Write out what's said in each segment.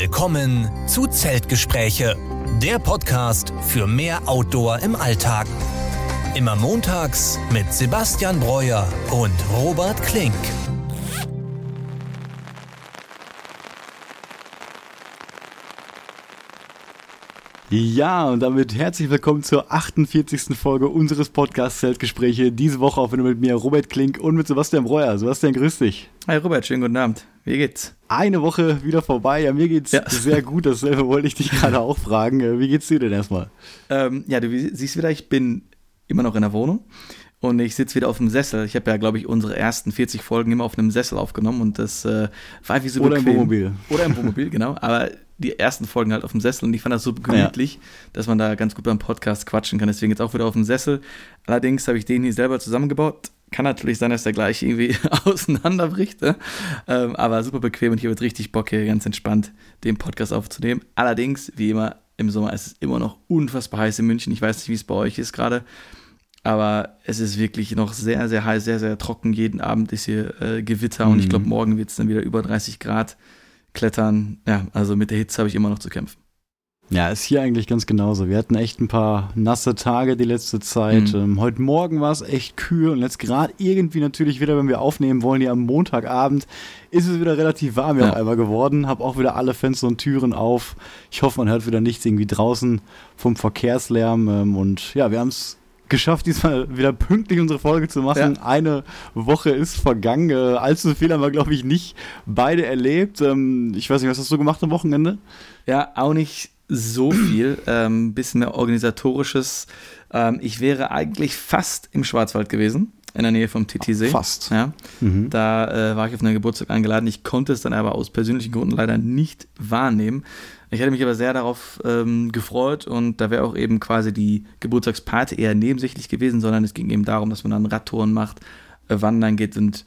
Willkommen zu Zeltgespräche, der Podcast für mehr Outdoor im Alltag. Immer montags mit Sebastian Breuer und Robert Klink. Ja, und damit herzlich willkommen zur 48. Folge unseres Podcasts Zeltgespräche. Diese Woche auch wieder mit mir, Robert Klink und mit Sebastian Breuer. Sebastian, grüß dich. Hi Robert, schönen guten Abend. Wie geht's? Eine Woche wieder vorbei. Ja, mir geht's ja. sehr gut. Dasselbe wollte ich dich gerade auch fragen. Wie geht's dir denn erstmal? Ähm, ja, du siehst wieder, ich bin immer noch in der Wohnung und ich sitze wieder auf dem Sessel. Ich habe ja, glaube ich, unsere ersten 40 Folgen immer auf einem Sessel aufgenommen und das äh, war wie so Oder bequem. im Wohnmobil. Oder im Wohnmobil, genau. Aber die ersten Folgen halt auf dem Sessel und ich fand das so gemütlich, ja. dass man da ganz gut beim Podcast quatschen kann. Deswegen jetzt auch wieder auf dem Sessel. Allerdings habe ich den hier selber zusammengebaut. Kann natürlich sein, dass der gleich irgendwie auseinanderbricht, ne? ähm, aber super bequem und hier wird richtig Bock, hier ganz entspannt den Podcast aufzunehmen. Allerdings, wie immer, im Sommer ist es immer noch unfassbar heiß in München. Ich weiß nicht, wie es bei euch ist gerade. Aber es ist wirklich noch sehr, sehr heiß, sehr, sehr trocken. Jeden Abend ist hier äh, Gewitter mhm. und ich glaube, morgen wird es dann wieder über 30 Grad. Klettern, ja, also mit der Hitze habe ich immer noch zu kämpfen. Ja, ist hier eigentlich ganz genauso. Wir hatten echt ein paar nasse Tage die letzte Zeit. Mhm. Ähm, heute Morgen war es echt kühl und jetzt gerade irgendwie natürlich wieder, wenn wir aufnehmen wollen, hier am Montagabend, ist es wieder relativ warm ja. auf einmal geworden. Hab auch wieder alle Fenster und Türen auf. Ich hoffe, man hört wieder nichts irgendwie draußen vom Verkehrslärm. Ähm, und ja, wir haben es geschafft, diesmal wieder pünktlich unsere Folge zu machen. Ja. Eine Woche ist vergangen. Äh, allzu viel haben wir, glaube ich, nicht beide erlebt. Ähm, ich weiß nicht, was hast du gemacht am Wochenende? Ja, auch nicht so viel. Ähm, bisschen mehr organisatorisches. Ähm, ich wäre eigentlich fast im Schwarzwald gewesen in der Nähe vom TTC. Fast. Ja. Mhm. Da äh, war ich auf einen Geburtstag eingeladen. Ich konnte es dann aber aus persönlichen Gründen leider nicht wahrnehmen. Ich hätte mich aber sehr darauf ähm, gefreut und da wäre auch eben quasi die Geburtstagsparty eher nebensächlich gewesen, sondern es ging eben darum, dass man dann Radtouren macht, äh, wandern geht und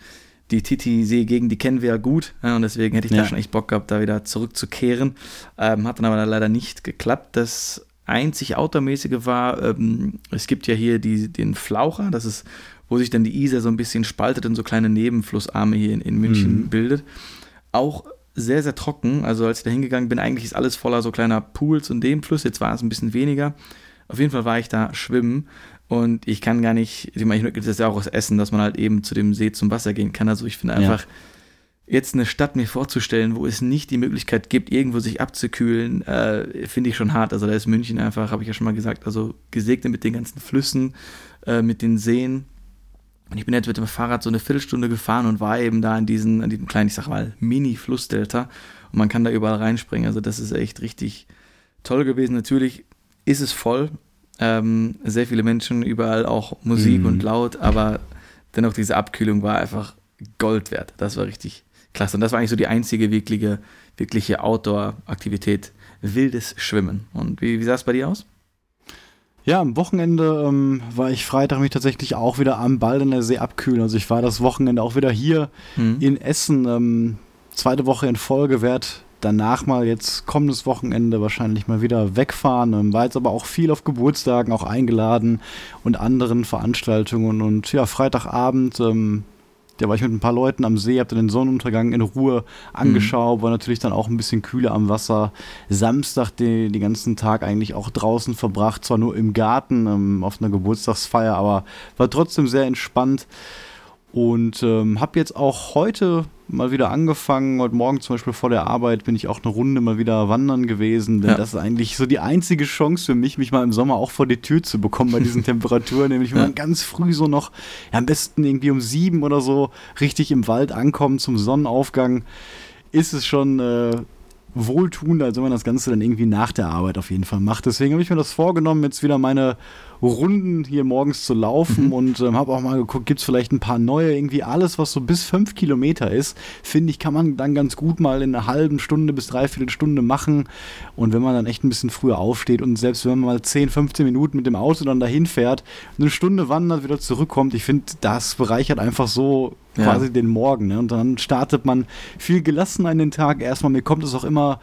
die Titi-See-Gegend, die kennen wir ja gut ja, und deswegen hätte ich ja. da schon echt Bock gehabt, da wieder zurückzukehren. Ähm, hat dann aber leider nicht geklappt. Das einzig Outdoor-mäßige war, ähm, es gibt ja hier die, den Flaucher, das ist, wo sich dann die Isar so ein bisschen spaltet und so kleine Nebenflussarme hier in, in München mhm. bildet. Auch sehr, sehr trocken. Also als ich da hingegangen bin, eigentlich ist alles voller so kleiner Pools und Nebenflüsse. Jetzt war es ein bisschen weniger. Auf jeden Fall war ich da schwimmen und ich kann gar nicht, ich meine, ich das ist ja auch aus Essen, dass man halt eben zu dem See zum Wasser gehen kann. Also ich finde einfach, ja. jetzt eine Stadt mir vorzustellen, wo es nicht die Möglichkeit gibt, irgendwo sich abzukühlen, äh, finde ich schon hart. Also da ist München einfach, habe ich ja schon mal gesagt, also gesegnet mit den ganzen Flüssen, äh, mit den Seen. Und ich bin jetzt mit dem Fahrrad so eine Viertelstunde gefahren und war eben da in diesen, in diesem kleinen, ich sag mal, Mini-Flussdelta. Und man kann da überall reinspringen. Also das ist echt richtig toll gewesen. Natürlich ist es voll. Ähm, sehr viele Menschen, überall auch Musik mhm. und laut, aber dennoch diese Abkühlung war einfach Gold wert. Das war richtig klasse. Und das war eigentlich so die einzige wirkliche, wirkliche Outdoor-Aktivität. Wildes Schwimmen. Und wie, wie sah es bei dir aus? Ja, am Wochenende ähm, war ich Freitag mich tatsächlich auch wieder am Ball in der See abkühlen. Also ich war das Wochenende auch wieder hier mhm. in Essen. Ähm, zweite Woche in Folge werde danach mal jetzt kommendes Wochenende wahrscheinlich mal wieder wegfahren. Ähm, war jetzt aber auch viel auf Geburtstagen auch eingeladen und anderen Veranstaltungen. Und ja, Freitagabend ähm, da war ich mit ein paar Leuten am See, hab dann den Sonnenuntergang in Ruhe angeschaut, mhm. war natürlich dann auch ein bisschen kühler am Wasser. Samstag den, den ganzen Tag eigentlich auch draußen verbracht, zwar nur im Garten ähm, auf einer Geburtstagsfeier, aber war trotzdem sehr entspannt. Und ähm, habe jetzt auch heute mal wieder angefangen. Heute Morgen zum Beispiel vor der Arbeit bin ich auch eine Runde mal wieder wandern gewesen. Denn ja. das ist eigentlich so die einzige Chance für mich, mich mal im Sommer auch vor die Tür zu bekommen bei diesen Temperaturen. Nämlich wenn man ganz früh so noch, ja, am besten irgendwie um sieben oder so richtig im Wald ankommt zum Sonnenaufgang, ist es schon äh, wohltuender, als wenn man das Ganze dann irgendwie nach der Arbeit auf jeden Fall macht. Deswegen habe ich mir das vorgenommen, jetzt wieder meine Runden hier morgens zu laufen mhm. und ähm, habe auch mal geguckt, gibt es vielleicht ein paar neue, irgendwie alles, was so bis fünf Kilometer ist, finde ich, kann man dann ganz gut mal in einer halben Stunde bis dreiviertel Stunde machen. Und wenn man dann echt ein bisschen früher aufsteht und selbst wenn man mal 10, 15 Minuten mit dem Auto dann dahin fährt, eine Stunde wandert, wieder zurückkommt, ich finde, das bereichert einfach so ja. quasi den Morgen. Ne? Und dann startet man viel gelassener in den Tag. Erstmal, mir kommt es auch immer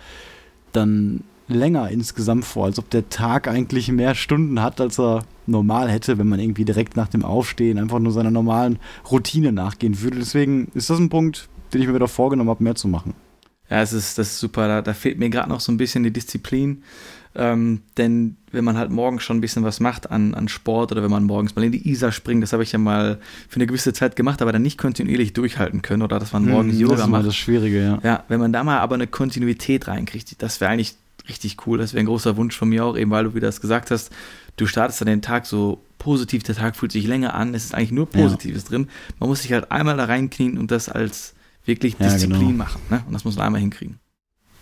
dann länger insgesamt vor, als ob der Tag eigentlich mehr Stunden hat, als er normal hätte, wenn man irgendwie direkt nach dem Aufstehen einfach nur seiner normalen Routine nachgehen würde. Deswegen ist das ein Punkt, den ich mir wieder vorgenommen habe, mehr zu machen. Ja, es ist, das ist super. Da, da fehlt mir gerade noch so ein bisschen die Disziplin. Ähm, denn wenn man halt morgens schon ein bisschen was macht an, an Sport oder wenn man morgens mal in die Isar springt, das habe ich ja mal für eine gewisse Zeit gemacht, aber dann nicht kontinuierlich durchhalten können oder dass man morgens mm, Yoga das ist macht. Das Schwierige, ja. Ja, wenn man da mal aber eine Kontinuität reinkriegt, das wäre eigentlich richtig cool. Das wäre ein großer Wunsch von mir auch, eben weil du wieder das gesagt hast. Du startest dann den Tag so positiv, der Tag fühlt sich länger an, es ist eigentlich nur Positives ja. drin. Man muss sich halt einmal da reinknien und das als wirklich Disziplin ja, genau. machen. Ne? Und das muss man einmal hinkriegen.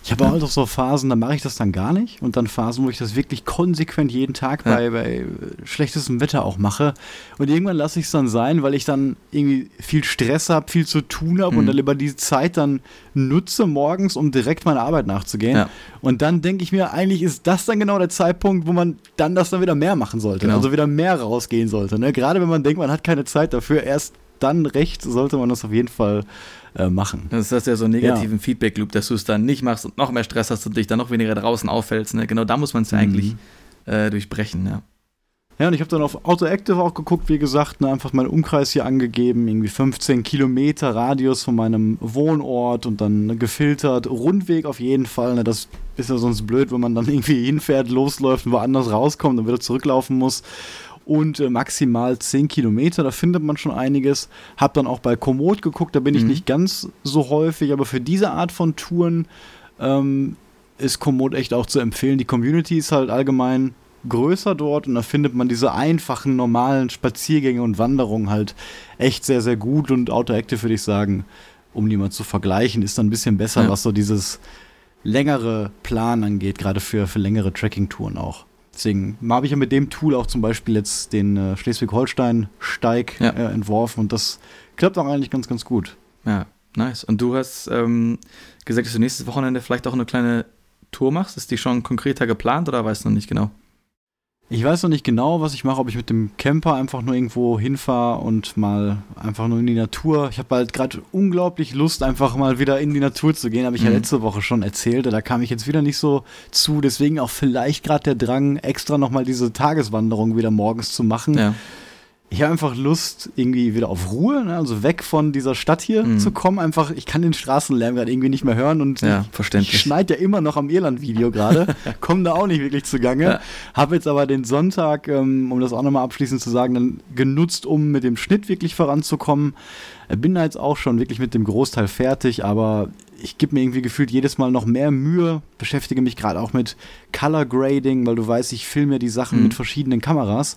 Ich habe auch so Phasen, da mache ich das dann gar nicht. Und dann Phasen, wo ich das wirklich konsequent jeden Tag ja. bei, bei schlechtestem Wetter auch mache. Und irgendwann lasse ich es dann sein, weil ich dann irgendwie viel Stress habe, viel zu tun habe mhm. und dann lieber diese Zeit dann nutze morgens, um direkt meiner Arbeit nachzugehen. Ja. Und dann denke ich mir, eigentlich ist das dann genau der Zeitpunkt, wo man dann das dann wieder mehr machen sollte. Genau. Also wieder mehr rausgehen sollte. Ne? Gerade wenn man denkt, man hat keine Zeit dafür, erst dann recht sollte man das auf jeden Fall äh, machen. Das ist ja so einen negativen ja. Feedback-Loop, dass du es dann nicht machst und noch mehr Stress hast und dich dann noch weniger draußen auffällst. Ne? Genau da muss man es ja mhm. eigentlich äh, durchbrechen, ja. Ja, und ich habe dann auf Autoactive auch geguckt, wie gesagt, ne, einfach meinen Umkreis hier angegeben, irgendwie 15 Kilometer Radius von meinem Wohnort und dann ne, gefiltert, Rundweg auf jeden Fall. Ne, das ist ja sonst blöd, wenn man dann irgendwie hinfährt, losläuft und woanders rauskommt und wieder zurücklaufen muss und äh, maximal 10 Kilometer. Da findet man schon einiges. Hab dann auch bei Komoot geguckt, da bin mhm. ich nicht ganz so häufig, aber für diese Art von Touren ähm, ist Komoot echt auch zu empfehlen. Die Community ist halt allgemein größer dort und da findet man diese einfachen, normalen Spaziergänge und Wanderungen halt echt sehr, sehr gut und Autoactive würde ich sagen, um die mal zu vergleichen, ist dann ein bisschen besser, ja. was so dieses längere Plan angeht, gerade für, für längere Trekking-Touren auch. Deswegen habe ich ja mit dem Tool auch zum Beispiel jetzt den äh, Schleswig-Holstein-Steig ja. äh, entworfen und das klappt auch eigentlich ganz, ganz gut. Ja, nice. Und du hast ähm, gesagt, dass du nächstes Wochenende vielleicht auch eine kleine Tour machst. Ist die schon konkreter geplant oder weißt du noch nicht genau? Ich weiß noch nicht genau, was ich mache, ob ich mit dem Camper einfach nur irgendwo hinfahre und mal einfach nur in die Natur. Ich habe halt gerade unglaublich Lust, einfach mal wieder in die Natur zu gehen. Habe ich mhm. ja letzte Woche schon erzählt. Da kam ich jetzt wieder nicht so zu. Deswegen auch vielleicht gerade der Drang, extra nochmal diese Tageswanderung wieder morgens zu machen. Ja ich habe einfach Lust, irgendwie wieder auf Ruhe, ne? also weg von dieser Stadt hier mhm. zu kommen. Einfach, ich kann den Straßenlärm gerade irgendwie nicht mehr hören und ja, verständlich. ich schneide ja immer noch am Irland-Video gerade, komme da auch nicht wirklich zugange. Ja. Habe jetzt aber den Sonntag, ähm, um das auch nochmal abschließend zu sagen, dann genutzt, um mit dem Schnitt wirklich voranzukommen. Bin da jetzt auch schon wirklich mit dem Großteil fertig, aber ich gebe mir irgendwie gefühlt jedes Mal noch mehr Mühe, beschäftige mich gerade auch mit Color Grading, weil du weißt, ich filme ja die Sachen mhm. mit verschiedenen Kameras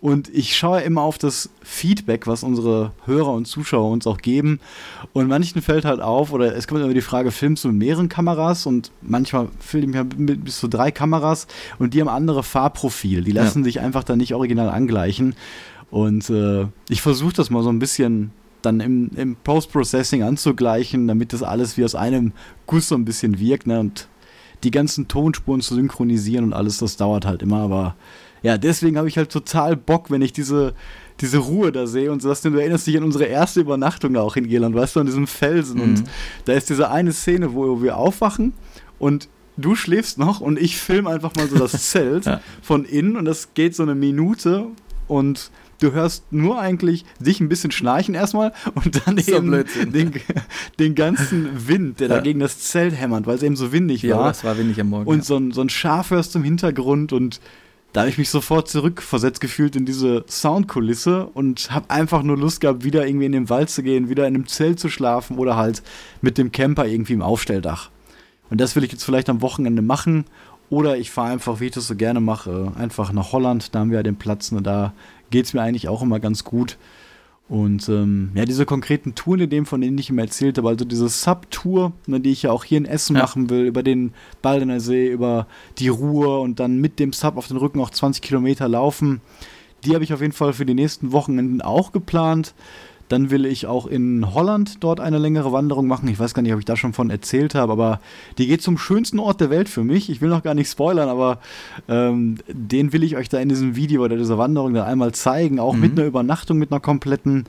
und ich schaue immer auf das Feedback, was unsere Hörer und Zuschauer uns auch geben. Und manchen fällt halt auf, oder es kommt immer die Frage, filmst du mit mehreren Kameras? Und manchmal filme ich ja mit bis zu drei Kameras und die haben andere Farbprofile. Die lassen ja. sich einfach dann nicht original angleichen. Und äh, ich versuche das mal so ein bisschen dann im, im Post-Processing anzugleichen, damit das alles wie aus einem Guss so ein bisschen wirkt. Ne? Und die ganzen Tonspuren zu synchronisieren und alles, das dauert halt immer, aber ja, deswegen habe ich halt total Bock, wenn ich diese, diese Ruhe da sehe und so, dass du erinnerst dich an unsere erste Übernachtung da auch in Irland, weißt du, an diesem Felsen. Mhm. Und da ist diese eine Szene, wo wir aufwachen und du schläfst noch und ich filme einfach mal so das Zelt ja. von innen und das geht so eine Minute und du hörst nur eigentlich dich ein bisschen schnarchen erstmal und dann eben den, den, ganzen Wind, der ja. da gegen das Zelt hämmert, weil es eben so windig war. Ja, es war windig am Morgen. Und ja. so, ein, so ein Schaf hörst du im Hintergrund und da habe ich mich sofort zurückversetzt gefühlt in diese Soundkulisse und habe einfach nur Lust gehabt, wieder irgendwie in den Wald zu gehen, wieder in einem Zelt zu schlafen oder halt mit dem Camper irgendwie im Aufstelldach. Und das will ich jetzt vielleicht am Wochenende machen. Oder ich fahre einfach, wie ich das so gerne mache, einfach nach Holland. Da haben wir ja den Platz und da geht es mir eigentlich auch immer ganz gut. Und ähm, ja, diese konkreten Touren, in dem, von denen ich ihm erzählt habe, also diese Sub-Tour, ne, die ich ja auch hier in Essen ja. machen will, über den Baldener See, über die Ruhr und dann mit dem Sub auf den Rücken auch 20 Kilometer laufen, die habe ich auf jeden Fall für die nächsten Wochenenden auch geplant. Dann will ich auch in Holland dort eine längere Wanderung machen. Ich weiß gar nicht, ob ich da schon von erzählt habe, aber die geht zum schönsten Ort der Welt für mich. Ich will noch gar nicht spoilern, aber ähm, den will ich euch da in diesem Video oder dieser Wanderung dann einmal zeigen. Auch mhm. mit einer Übernachtung, mit einer kompletten.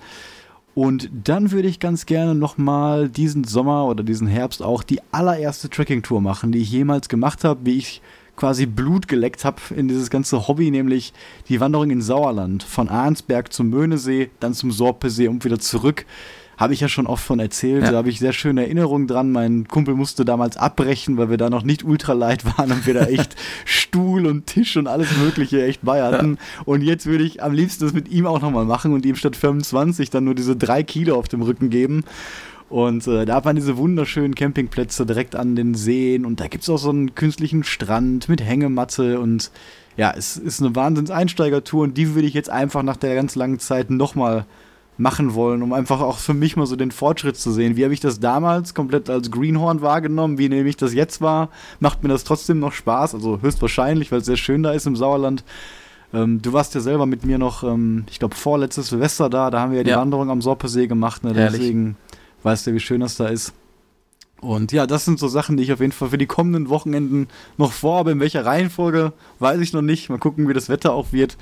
Und dann würde ich ganz gerne nochmal diesen Sommer oder diesen Herbst auch die allererste Trekking-Tour machen, die ich jemals gemacht habe, wie ich quasi Blut geleckt habe in dieses ganze Hobby, nämlich die Wanderung in Sauerland von Arnsberg zum Möhnesee, dann zum Sorpesee und wieder zurück. habe ich ja schon oft von erzählt. Ja. Da habe ich sehr schöne Erinnerungen dran. Mein Kumpel musste damals abbrechen, weil wir da noch nicht ultralight waren und wir da echt Stuhl und Tisch und alles Mögliche echt bei hatten. Ja. Und jetzt würde ich am liebsten das mit ihm auch nochmal machen und ihm statt 25 dann nur diese drei Kilo auf dem Rücken geben. Und äh, da hat man diese wunderschönen Campingplätze direkt an den Seen und da gibt es auch so einen künstlichen Strand mit Hängematte und ja, es ist eine Wahnsinns-Einsteigertour und die würde ich jetzt einfach nach der ganz langen Zeit nochmal machen wollen, um einfach auch für mich mal so den Fortschritt zu sehen. Wie habe ich das damals komplett als Greenhorn wahrgenommen? Wie nehme ich das jetzt wahr? Macht mir das trotzdem noch Spaß? Also höchstwahrscheinlich, weil es sehr schön da ist im Sauerland. Ähm, du warst ja selber mit mir noch, ähm, ich glaube, vorletztes Silvester da. Da haben wir ja die ja. Wanderung am Sorpesee gemacht. Ne? Deswegen weißt du, wie schön das da ist. Und ja, das sind so Sachen, die ich auf jeden Fall für die kommenden Wochenenden noch vorhabe. In welcher Reihenfolge, weiß ich noch nicht. Mal gucken, wie das Wetter auch wird.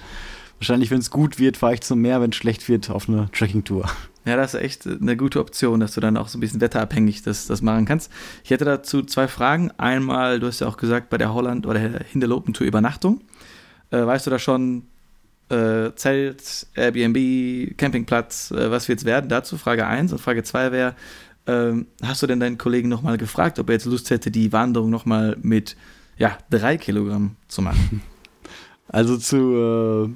Wahrscheinlich, wenn es gut wird, fahre ich zum Meer, wenn es schlecht wird, auf eine Trekking-Tour. Ja, das ist echt eine gute Option, dass du dann auch so ein bisschen wetterabhängig das, das machen kannst. Ich hätte dazu zwei Fragen. Einmal, du hast ja auch gesagt, bei der Holland- oder Hinterlopen-Tour Übernachtung. Äh, weißt du da schon, äh, Zelt, Airbnb, Campingplatz, äh, was wird es werden? Dazu Frage 1. Und Frage 2 wäre, ähm, hast du denn deinen Kollegen nochmal gefragt, ob er jetzt Lust hätte, die Wanderung nochmal mit ja, drei Kilogramm zu machen? Also zu, äh,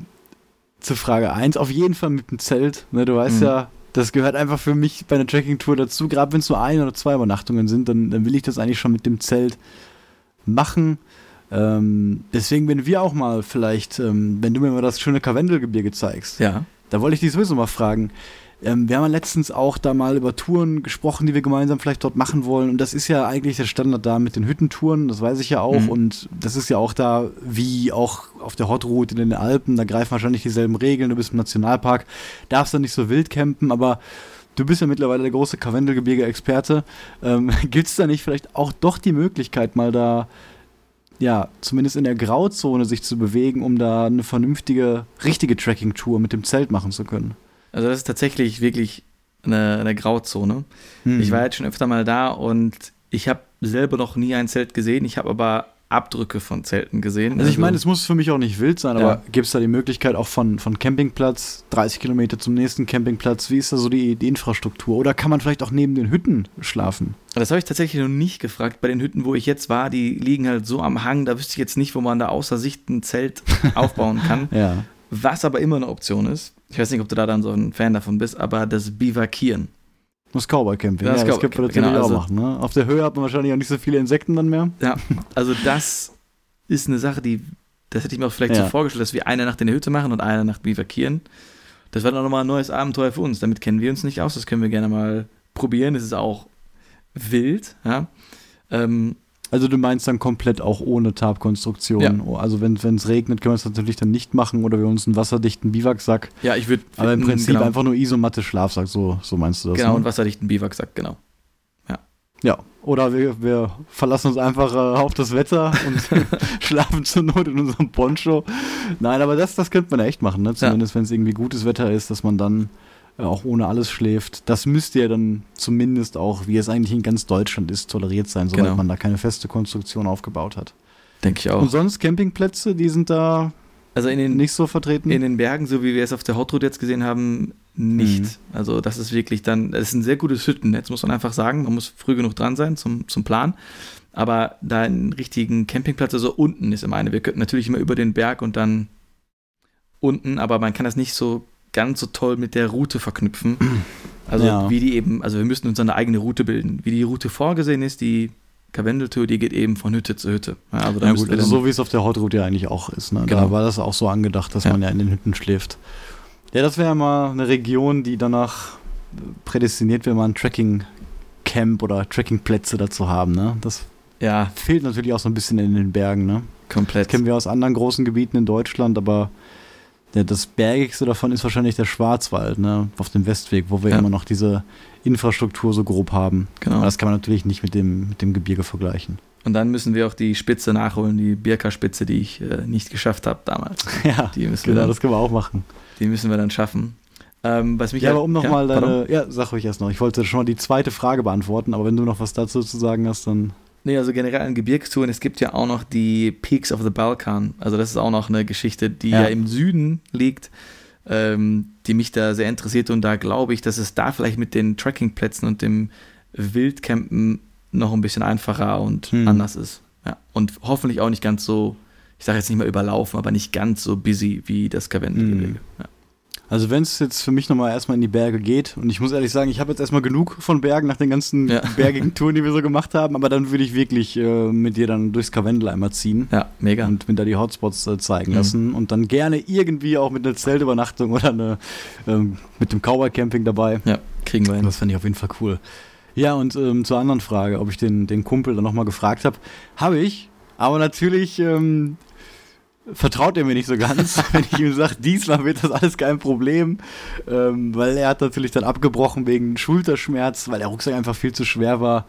zu Frage 1, auf jeden Fall mit dem Zelt. Ne, du weißt mhm. ja, das gehört einfach für mich bei einer Trekking-Tour dazu. Gerade wenn es nur ein oder zwei Übernachtungen sind, dann, dann will ich das eigentlich schon mit dem Zelt machen. Ähm, deswegen, wenn wir auch mal vielleicht, ähm, wenn du mir mal das schöne Karwendelgebirge zeigst, ja. da wollte ich dich sowieso mal fragen. Ähm, wir haben ja letztens auch da mal über Touren gesprochen, die wir gemeinsam vielleicht dort machen wollen. Und das ist ja eigentlich der Standard da mit den Hüttentouren, das weiß ich ja auch. Mhm. Und das ist ja auch da, wie auch auf der Hot Route in den Alpen, da greifen wahrscheinlich dieselben Regeln. Du bist im Nationalpark, darfst da nicht so wild campen, aber du bist ja mittlerweile der große Karwendelgebirge-Experte. Ähm, Gibt es da nicht vielleicht auch doch die Möglichkeit, mal da ja, zumindest in der Grauzone sich zu bewegen, um da eine vernünftige, richtige Tracking-Tour mit dem Zelt machen zu können. Also das ist tatsächlich wirklich eine, eine Grauzone. Mhm. Ich war jetzt schon öfter mal da und ich habe selber noch nie ein Zelt gesehen. Ich habe aber Abdrücke von Zelten gesehen. Also, ich meine, es muss für mich auch nicht wild sein, ja. aber gibt es da die Möglichkeit auch von, von Campingplatz, 30 Kilometer zum nächsten Campingplatz, wie ist da so die, die Infrastruktur? Oder kann man vielleicht auch neben den Hütten schlafen? Das habe ich tatsächlich noch nicht gefragt. Bei den Hütten, wo ich jetzt war, die liegen halt so am Hang, da wüsste ich jetzt nicht, wo man da außer Sicht ein Zelt aufbauen kann. ja. Was aber immer eine Option ist, ich weiß nicht, ob du da dann so ein Fan davon bist, aber das Bivakieren. Das Cowboy Camping, das, ja, das gibt man natürlich genau, also, auch machen. Ne? Auf der Höhe hat man wahrscheinlich auch nicht so viele Insekten dann mehr. Ja, also das ist eine Sache, die, das hätte ich mir auch vielleicht ja. so vorgestellt, dass wir eine Nacht in der Hütte machen und eine Nacht bivakieren. Das wäre dann nochmal ein neues Abenteuer für uns. Damit kennen wir uns nicht aus, das können wir gerne mal probieren. Das ist auch wild, ja. Ähm, also du meinst dann komplett auch ohne Tarpkonstruktion. Ja. Oh, also wenn es regnet, können wir es natürlich dann nicht machen oder wir uns einen wasserdichten Biwaksack. Ja, ich würde. Aber im Prinzip genau. einfach nur Isomatte Schlafsack, so, so meinst du das. Genau, ne? und wasserdichten Biwaksack, genau. Ja. Ja. Oder wir, wir verlassen uns einfach äh, auf das Wetter und schlafen zur Not in unserem Poncho. Nein, aber das, das könnte man echt machen, ne? Zumindest ja. wenn es irgendwie gutes Wetter ist, dass man dann auch ohne alles schläft. Das müsste ja dann zumindest auch, wie es eigentlich in ganz Deutschland ist, toleriert sein, soweit genau. man da keine feste Konstruktion aufgebaut hat. Denke ich auch. Und sonst Campingplätze, die sind da also in den, nicht so vertreten? In den Bergen, so wie wir es auf der Hot jetzt gesehen haben, nicht. Mhm. Also das ist wirklich dann, das ist ein sehr gutes Hüttennetz, muss man einfach sagen. Man muss früh genug dran sein zum, zum Plan. Aber da einen richtigen Campingplatz, also unten ist immer eine. Wir könnten natürlich immer über den Berg und dann unten, aber man kann das nicht so ganz so toll mit der Route verknüpfen. Also ja. wie die eben, also wir müssen uns eine eigene Route bilden. Wie die Route vorgesehen ist, die Karwendeltour, die geht eben von Hütte zu Hütte. Ja, also, ja, gut, also so wie es auf der Hautroute ja eigentlich auch ist. Ne? Genau. Da war das auch so angedacht, dass ja. man ja in den Hütten schläft. Ja, das wäre mal eine Region, die danach prädestiniert wäre, mal ein Trekking-Camp oder Trekkingplätze dazu haben. Ne? Das ja. fehlt natürlich auch so ein bisschen in den Bergen. Ne? Komplett. Das kennen wir aus anderen großen Gebieten in Deutschland, aber der, das bergigste davon ist wahrscheinlich der Schwarzwald, ne? auf dem Westweg, wo wir ja. immer noch diese Infrastruktur so grob haben. Genau. Aber das kann man natürlich nicht mit dem, mit dem Gebirge vergleichen. Und dann müssen wir auch die Spitze nachholen, die Birka-Spitze, die ich äh, nicht geschafft habe damals. ja, die müssen genau, dann, das können wir auch machen. Die müssen wir dann schaffen. Ähm, was mich ja, aber um nochmal ja, deine, ja, sag ruhig erst noch. Ich wollte schon mal die zweite Frage beantworten, aber wenn du noch was dazu zu sagen hast, dann. Nee, also generell an Gebirgstouren, es gibt ja auch noch die Peaks of the Balkan. Also das ist auch noch eine Geschichte, die ja, ja im Süden liegt. ähm, die mich da sehr interessiert und da glaube ich, dass es da vielleicht mit den Trekkingplätzen und dem Wildcampen noch ein bisschen einfacher und hm. anders ist. Ja. Und hoffentlich auch nicht ganz so, ich sage jetzt nicht mal überlaufen, aber nicht ganz so busy wie das Karwendelgebirge. Hm. Ja. Also wenn es jetzt für mich nochmal erstmal in die Berge geht, und ich muss ehrlich sagen, ich habe jetzt erstmal genug von Bergen nach den ganzen ja. bergigen Touren, die wir so gemacht haben, aber dann würde ich wirklich äh, mit dir dann durchs Karwendel einmal ziehen. Ja, mega. Und mir da die Hotspots äh, zeigen mhm. lassen und dann gerne irgendwie auch mit einer Zeltübernachtung oder eine, ähm, mit dem Cowboy-Camping dabei. Ja, kriegen wir hin. Das fände ich auf jeden Fall cool. Ja, und ähm, zur anderen Frage, ob ich den, den Kumpel dann nochmal gefragt habe, habe ich, aber natürlich ähm, vertraut er mir nicht so ganz, wenn ich ihm sage, diesmal wird das alles kein Problem, ähm, weil er hat natürlich dann abgebrochen wegen Schulterschmerz, weil der Rucksack einfach viel zu schwer war.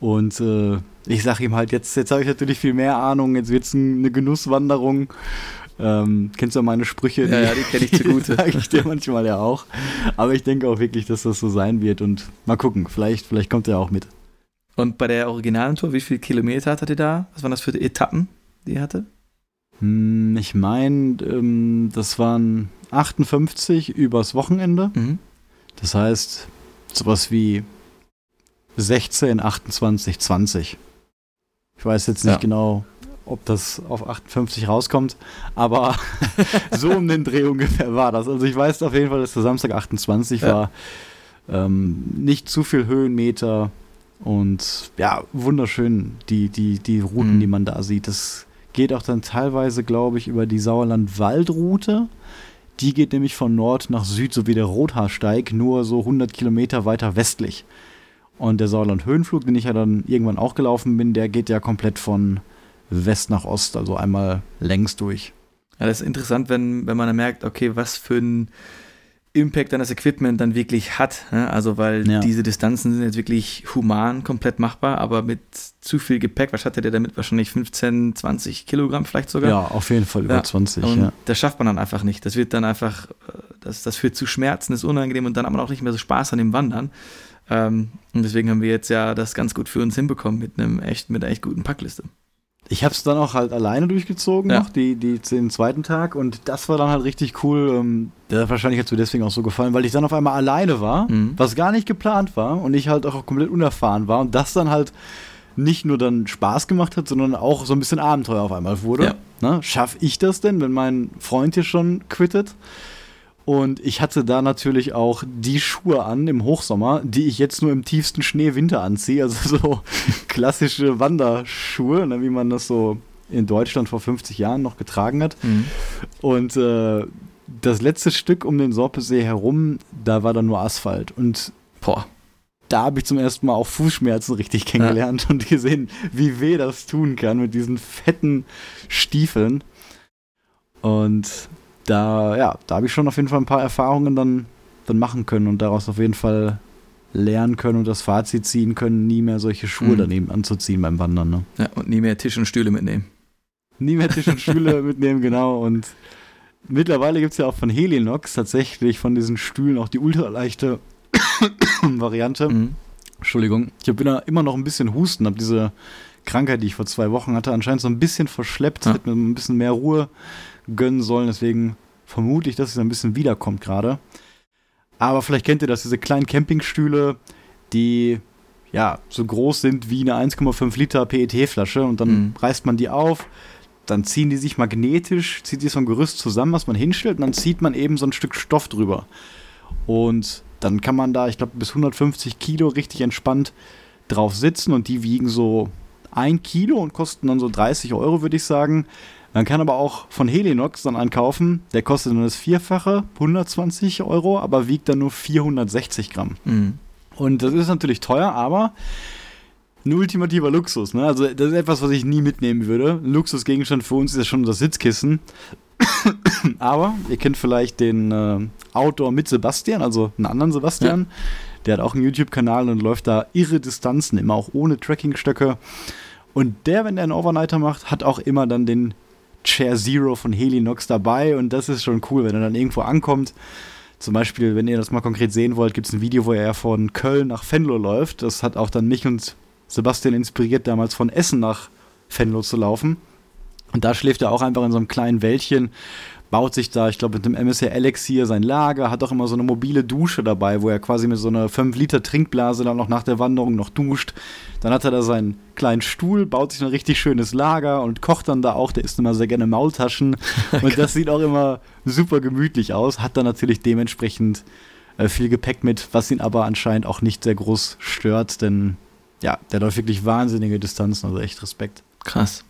Und äh, ich sage ihm halt, jetzt, jetzt habe ich natürlich viel mehr Ahnung, jetzt wird es eine Genusswanderung. Ähm, kennst du meine Sprüche? Ja, die, ja, die kenne ich zugute. sage ich dir manchmal ja auch. Aber ich denke auch wirklich, dass das so sein wird. Und mal gucken, vielleicht, vielleicht kommt er auch mit. Und bei der originalen Tour, wie viele Kilometer hattet ihr da? Was waren das für Etappen, die ihr hatte? Hm, ich meine, ähm, das waren 58 übers Wochenende. Mhm. Das heißt, sowas wie 16, 28, 20. Ich weiß jetzt nicht ja. genau, ob das auf 58 rauskommt, aber so um den Dreh ungefähr war das. Also ich weiß auf jeden Fall, dass der Samstag 28 ja. war. Ähm, nicht zu viel Höhenmeter und ja, wunderschön die, die, die Routen, mhm. die man da sieht. Das geht auch dann teilweise, glaube ich, über die Sauerland-Waldroute. Die geht nämlich von Nord nach Süd, so wie der Rothaarsteig, nur so 100 Kilometer weiter westlich. Und der Sauerland-Höhenflug, den ich ja dann irgendwann auch gelaufen bin, der geht ja komplett von West nach Ost, also einmal längs durch. Ja, das ist interessant, wenn, wenn man dann merkt, okay, was für ein Impact dann das Equipment dann wirklich hat. Ne? Also, weil ja. diese Distanzen sind jetzt wirklich human komplett machbar, aber mit zu viel Gepäck, was hatte der damit? Wahrscheinlich 15, 20 Kilogramm vielleicht sogar? Ja, auf jeden Fall über ja. 20. Und ja. das schafft man dann einfach nicht. Das wird dann einfach, äh, das, das führt zu Schmerzen, ist unangenehm und dann hat man auch nicht mehr so Spaß an dem Wandern. Ähm, und deswegen haben wir jetzt ja das ganz gut für uns hinbekommen mit einem echt, mit einer echt guten Packliste. Ich habe es dann auch halt alleine durchgezogen ja. noch, die, die, den zweiten Tag. Und das war dann halt richtig cool. Ähm, der wahrscheinlich hat mir deswegen auch so gefallen, weil ich dann auf einmal alleine war, mhm. was gar nicht geplant war und ich halt auch komplett unerfahren war. Und das dann halt nicht nur dann Spaß gemacht hat, sondern auch so ein bisschen Abenteuer auf einmal wurde. Ja. Ne? Schaff ich das denn, wenn mein Freund hier schon quittet? Und ich hatte da natürlich auch die Schuhe an im Hochsommer, die ich jetzt nur im tiefsten Schnee Winter anziehe. Also so klassische Wanderschuhe, ne, wie man das so in Deutschland vor 50 Jahren noch getragen hat. Mhm. Und äh, das letzte Stück um den Sorpesee herum, da war dann nur Asphalt. Und boah, da habe ich zum ersten Mal auch Fußschmerzen richtig kennengelernt ja. und gesehen, wie weh das tun kann mit diesen fetten Stiefeln. Und da, ja, da habe ich schon auf jeden Fall ein paar Erfahrungen dann, dann machen können und daraus auf jeden Fall lernen können und das Fazit ziehen können, nie mehr solche Schuhe mhm. daneben anzuziehen beim Wandern. Ne? Ja, und nie mehr Tisch und Stühle mitnehmen. Nie mehr Tisch und Stühle mitnehmen, genau. Und mittlerweile gibt es ja auch von Helinox tatsächlich von diesen Stühlen auch die ultraleichte Variante. Mhm. Entschuldigung, ich bin da immer noch ein bisschen Husten, habe diese Krankheit, die ich vor zwei Wochen hatte, anscheinend so ein bisschen verschleppt, ja. hätte mir ein bisschen mehr Ruhe gönnen sollen. Deswegen vermute ich, dass es ein bisschen wiederkommt gerade. Aber vielleicht kennt ihr das, diese kleinen Campingstühle, die ja so groß sind wie eine 1,5 Liter PET-Flasche und dann mhm. reißt man die auf, dann ziehen die sich magnetisch, zieht sich so ein Gerüst zusammen, was man hinstellt und dann zieht man eben so ein Stück Stoff drüber. Und dann kann man da, ich glaube, bis 150 Kilo richtig entspannt drauf sitzen und die wiegen so ein Kilo und kosten dann so 30 Euro, würde ich sagen. Man kann aber auch von Helinox dann einen kaufen, der kostet nur das Vierfache, 120 Euro, aber wiegt dann nur 460 Gramm. Mhm. Und das ist natürlich teuer, aber ein ultimativer Luxus. Ne? Also das ist etwas, was ich nie mitnehmen würde. Ein Luxusgegenstand für uns ist ja schon das Sitzkissen. aber ihr kennt vielleicht den äh, Outdoor mit Sebastian, also einen anderen Sebastian. Ja. Der hat auch einen YouTube-Kanal und läuft da irre Distanzen, immer auch ohne Trackingstöcke. Und der, wenn der einen Overnighter macht, hat auch immer dann den Chair Zero von Helinox dabei und das ist schon cool, wenn er dann irgendwo ankommt. Zum Beispiel, wenn ihr das mal konkret sehen wollt, gibt es ein Video, wo er von Köln nach Venlo läuft. Das hat auch dann mich und Sebastian inspiriert, damals von Essen nach Venlo zu laufen. Und da schläft er auch einfach in so einem kleinen Wäldchen baut sich da, ich glaube, mit dem MSR Elixier sein Lager, hat auch immer so eine mobile Dusche dabei, wo er quasi mit so einer 5 Liter Trinkblase dann noch nach der Wanderung noch duscht. Dann hat er da seinen kleinen Stuhl, baut sich ein richtig schönes Lager und kocht dann da auch. Der isst immer sehr gerne Maultaschen. Und das sieht auch immer super gemütlich aus. Hat dann natürlich dementsprechend äh, viel Gepäck mit, was ihn aber anscheinend auch nicht sehr groß stört, denn ja, der läuft wirklich wahnsinnige Distanzen, also echt Respekt. Krass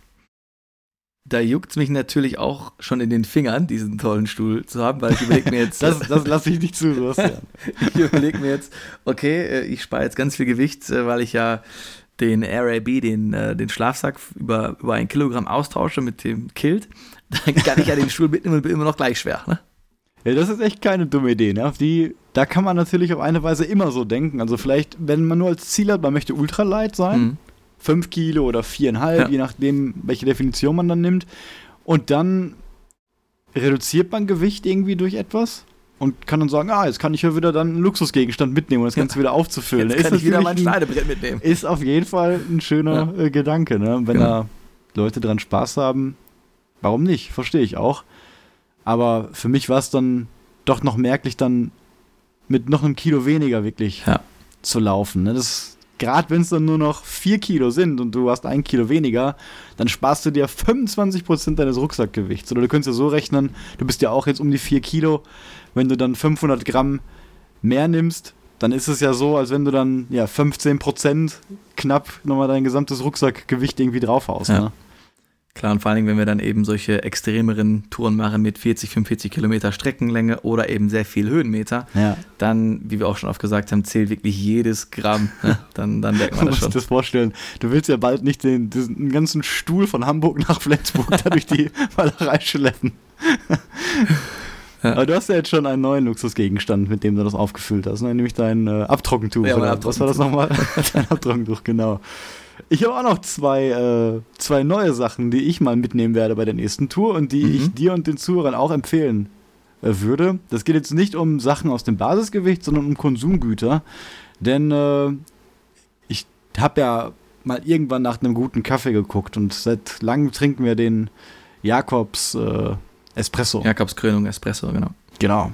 da juckt es mich natürlich auch schon in den Fingern, diesen tollen Stuhl zu haben, weil ich überlege mir jetzt. das das lasse ich nicht zu, Sebastian. ich überlege mir jetzt, okay, äh, ich spare jetzt ganz viel Gewicht, äh, weil ich ja den RAB, den, äh, den Schlafsack, über, über ein Kilogramm austausche mit dem Kilt. Dann kann ich ja den Stuhl mitnehmen und bin immer noch gleich schwer. Ne? Ja, das ist echt keine dumme Idee. Ne? Auf die, da kann man natürlich auf eine Weise immer so denken. Also vielleicht, wenn man nur als Ziel hat, man möchte ultralight sein, mhm 5 Kilo oder 4,5, ja. je nachdem, welche Definition man dann nimmt. Und dann reduziert man Gewicht irgendwie durch etwas und kann dann sagen, ah, jetzt kann ich ja wieder dann einen Luxusgegenstand mitnehmen und das Ganze ja. wieder aufzufüllen. Jetzt kann ist ich wieder mein Schneidebrett mitnehmen. Ist auf jeden Fall ein schöner ja. äh, Gedanke, ne? Wenn genau. da Leute dran Spaß haben, warum nicht? Verstehe ich auch. Aber für mich war es dann doch noch merklich, dann mit noch einem Kilo weniger wirklich ja. zu laufen. Ne? Das gerade wenn es dann nur noch 4 Kilo sind und du hast ein Kilo weniger, dann sparst du dir 25% deines Rucksackgewichts. Oder du könntest ja so rechnen, du bist ja auch jetzt um die 4 Kilo. Wenn du dann 500 Gramm mehr nimmst, dann ist es ja so, als wenn du dann ja 15% knapp nochmal dein gesamtes Rucksackgewicht irgendwie draufhaust. Ja. Ne? Klar, und vor allen Dingen, wenn wir dann eben solche extremeren Touren machen mit 40, 45 Kilometer Streckenlänge oder eben sehr viel Höhenmeter, ja. dann, wie wir auch schon oft gesagt haben, zählt wirklich jedes Gramm. Ne? Dann, dann merkt man das schon. Du musst dir das vorstellen. Du willst ja bald nicht den, den ganzen Stuhl von Hamburg nach Flensburg da durch die Malerei schleppen. Ja. Aber du hast ja jetzt schon einen neuen Luxusgegenstand, mit dem du das aufgefüllt hast, ne? nämlich dein äh, Abtrockentuch. Ja, Abtrockentuch. Was war das nochmal? dein Abtrockentuch, genau. Ich habe auch noch zwei, äh, zwei neue Sachen, die ich mal mitnehmen werde bei der nächsten Tour und die mhm. ich dir und den Zuhörern auch empfehlen äh, würde. Das geht jetzt nicht um Sachen aus dem Basisgewicht, sondern um Konsumgüter. Denn äh, ich habe ja mal irgendwann nach einem guten Kaffee geguckt und seit langem trinken wir den Jakobs äh, Espresso. Jakobs Krönung Espresso, genau. Genau.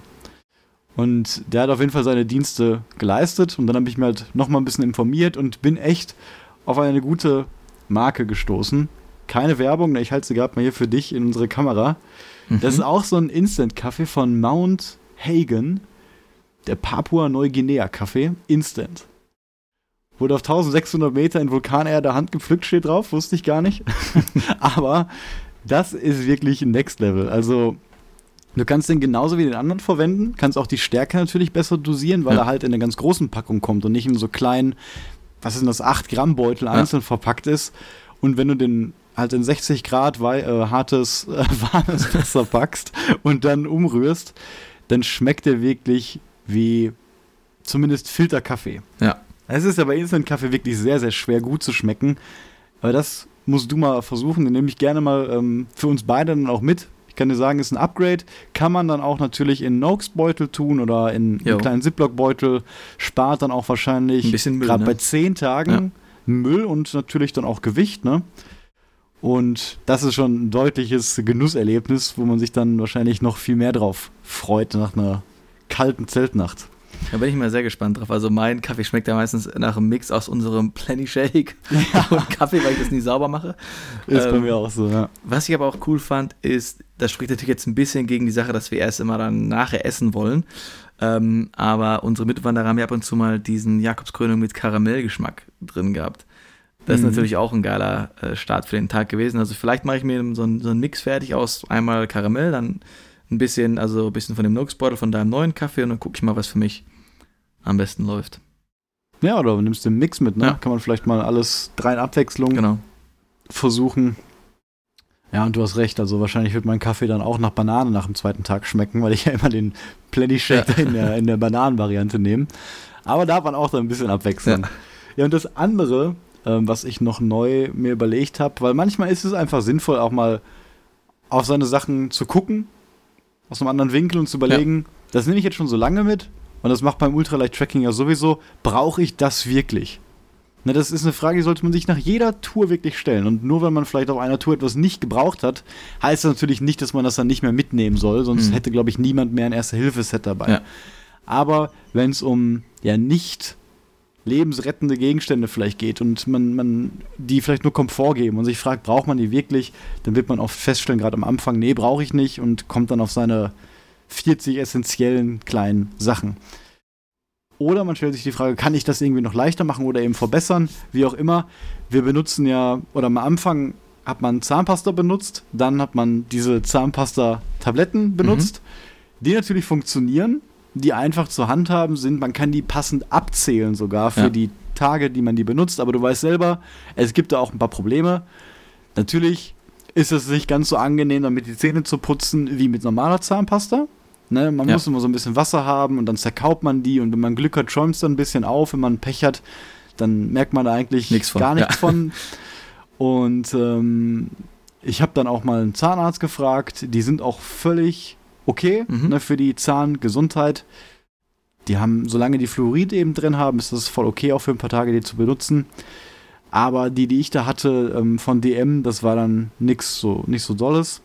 Und der hat auf jeden Fall seine Dienste geleistet und dann habe ich mir halt nochmal ein bisschen informiert und bin echt auf eine gute Marke gestoßen. Keine Werbung, ich halte sie gerade mal hier für dich in unsere Kamera. Mhm. Das ist auch so ein Instant-Kaffee von Mount Hagen, der Papua-Neuguinea-Kaffee, Instant. Wurde auf 1600 Meter in Vulkanerde handgepflückt, steht drauf, wusste ich gar nicht. Aber das ist wirklich Next Level. Also, du kannst den genauso wie den anderen verwenden, kannst auch die Stärke natürlich besser dosieren, weil ja. er halt in einer ganz großen Packung kommt und nicht in so kleinen was ist denn das, 8 Gramm Beutel ja. einzeln verpackt ist. Und wenn du den halt in 60 Grad äh, hartes, äh, warmes Wasser packst und dann umrührst, dann schmeckt der wirklich wie zumindest Filterkaffee. Ja. Es ist ja bei Instant-Kaffee wirklich sehr, sehr schwer gut zu schmecken. Aber das musst du mal versuchen. Den nehme ich gerne mal ähm, für uns beide dann auch mit. Ich kann dir sagen, ist ein Upgrade. Kann man dann auch natürlich in Noakes-Beutel tun oder in einen kleinen Ziploc-Beutel. Spart dann auch wahrscheinlich, gerade ne? bei zehn Tagen, ja. Müll und natürlich dann auch Gewicht, ne? Und das ist schon ein deutliches Genusserlebnis, wo man sich dann wahrscheinlich noch viel mehr drauf freut nach einer kalten Zeltnacht. Da bin ich mal sehr gespannt drauf. Also mein Kaffee schmeckt ja meistens nach einem Mix aus unserem Plenty Shake ja. und Kaffee, weil ich das nie sauber mache. Ist ähm, bei mir auch so, ja. Was ich aber auch cool fand, ist, das spricht natürlich jetzt ein bisschen gegen die Sache, dass wir erst immer dann nachher essen wollen. Ähm, aber unsere Mitwanderer haben ja ab und zu mal diesen Jakobskrönung mit Karamellgeschmack drin gehabt. Das ist mhm. natürlich auch ein geiler äh, Start für den Tag gewesen. Also vielleicht mache ich mir so, ein, so einen Mix fertig aus einmal Karamell, dann ein bisschen, also ein bisschen von dem Noakes-Beutel von deinem neuen Kaffee und dann gucke ich mal, was für mich am besten läuft. Ja, oder du nimmst den Mix mit, ne? Ja. Kann man vielleicht mal alles drei in Abwechslung genau. versuchen. Ja, und du hast recht, also wahrscheinlich wird mein Kaffee dann auch nach Banane nach dem zweiten Tag schmecken, weil ich ja immer den Plenty Shake ja. in der, in der Bananenvariante nehme. Aber da hat man auch dann ein bisschen abwechseln. Ja, ja und das andere, ähm, was ich noch neu mir überlegt habe, weil manchmal ist es einfach sinnvoll, auch mal auf seine Sachen zu gucken, aus einem anderen Winkel und zu überlegen, das nehme ich jetzt schon so lange mit und das macht beim Ultralight Tracking ja sowieso, brauche ich das wirklich? Ne, das ist eine Frage, die sollte man sich nach jeder Tour wirklich stellen. Und nur wenn man vielleicht auf einer Tour etwas nicht gebraucht hat, heißt das natürlich nicht, dass man das dann nicht mehr mitnehmen soll. Sonst mhm. hätte, glaube ich, niemand mehr ein Erste-Hilfe-Set dabei. Ja. Aber wenn es um ja nicht lebensrettende Gegenstände vielleicht geht und man, man die vielleicht nur Komfort geben und sich fragt, braucht man die wirklich, dann wird man oft feststellen, gerade am Anfang, nee, brauche ich nicht und kommt dann auf seine 40 essentiellen kleinen Sachen. Oder man stellt sich die Frage, kann ich das irgendwie noch leichter machen oder eben verbessern? Wie auch immer. Wir benutzen ja, oder am Anfang hat man Zahnpasta benutzt, dann hat man diese Zahnpasta-Tabletten benutzt, mhm. die natürlich funktionieren, die einfach zur Hand haben sind. Man kann die passend abzählen sogar für ja. die Tage, die man die benutzt. Aber du weißt selber, es gibt da auch ein paar Probleme. Natürlich ist es nicht ganz so angenehm, damit die Zähne zu putzen, wie mit normaler Zahnpasta. Ne, man ja. muss immer so ein bisschen Wasser haben und dann zerkaut man die und wenn man Glück hat, schäumt es dann ein bisschen auf. Wenn man Pech hat, dann merkt man da eigentlich nichts gar nichts ja. von. Und ähm, ich habe dann auch mal einen Zahnarzt gefragt. Die sind auch völlig okay mhm. ne, für die Zahngesundheit. Die haben, solange die Fluorid eben drin haben, ist das voll okay, auch für ein paar Tage die zu benutzen. Aber die, die ich da hatte ähm, von DM, das war dann nix so, nicht so dolles.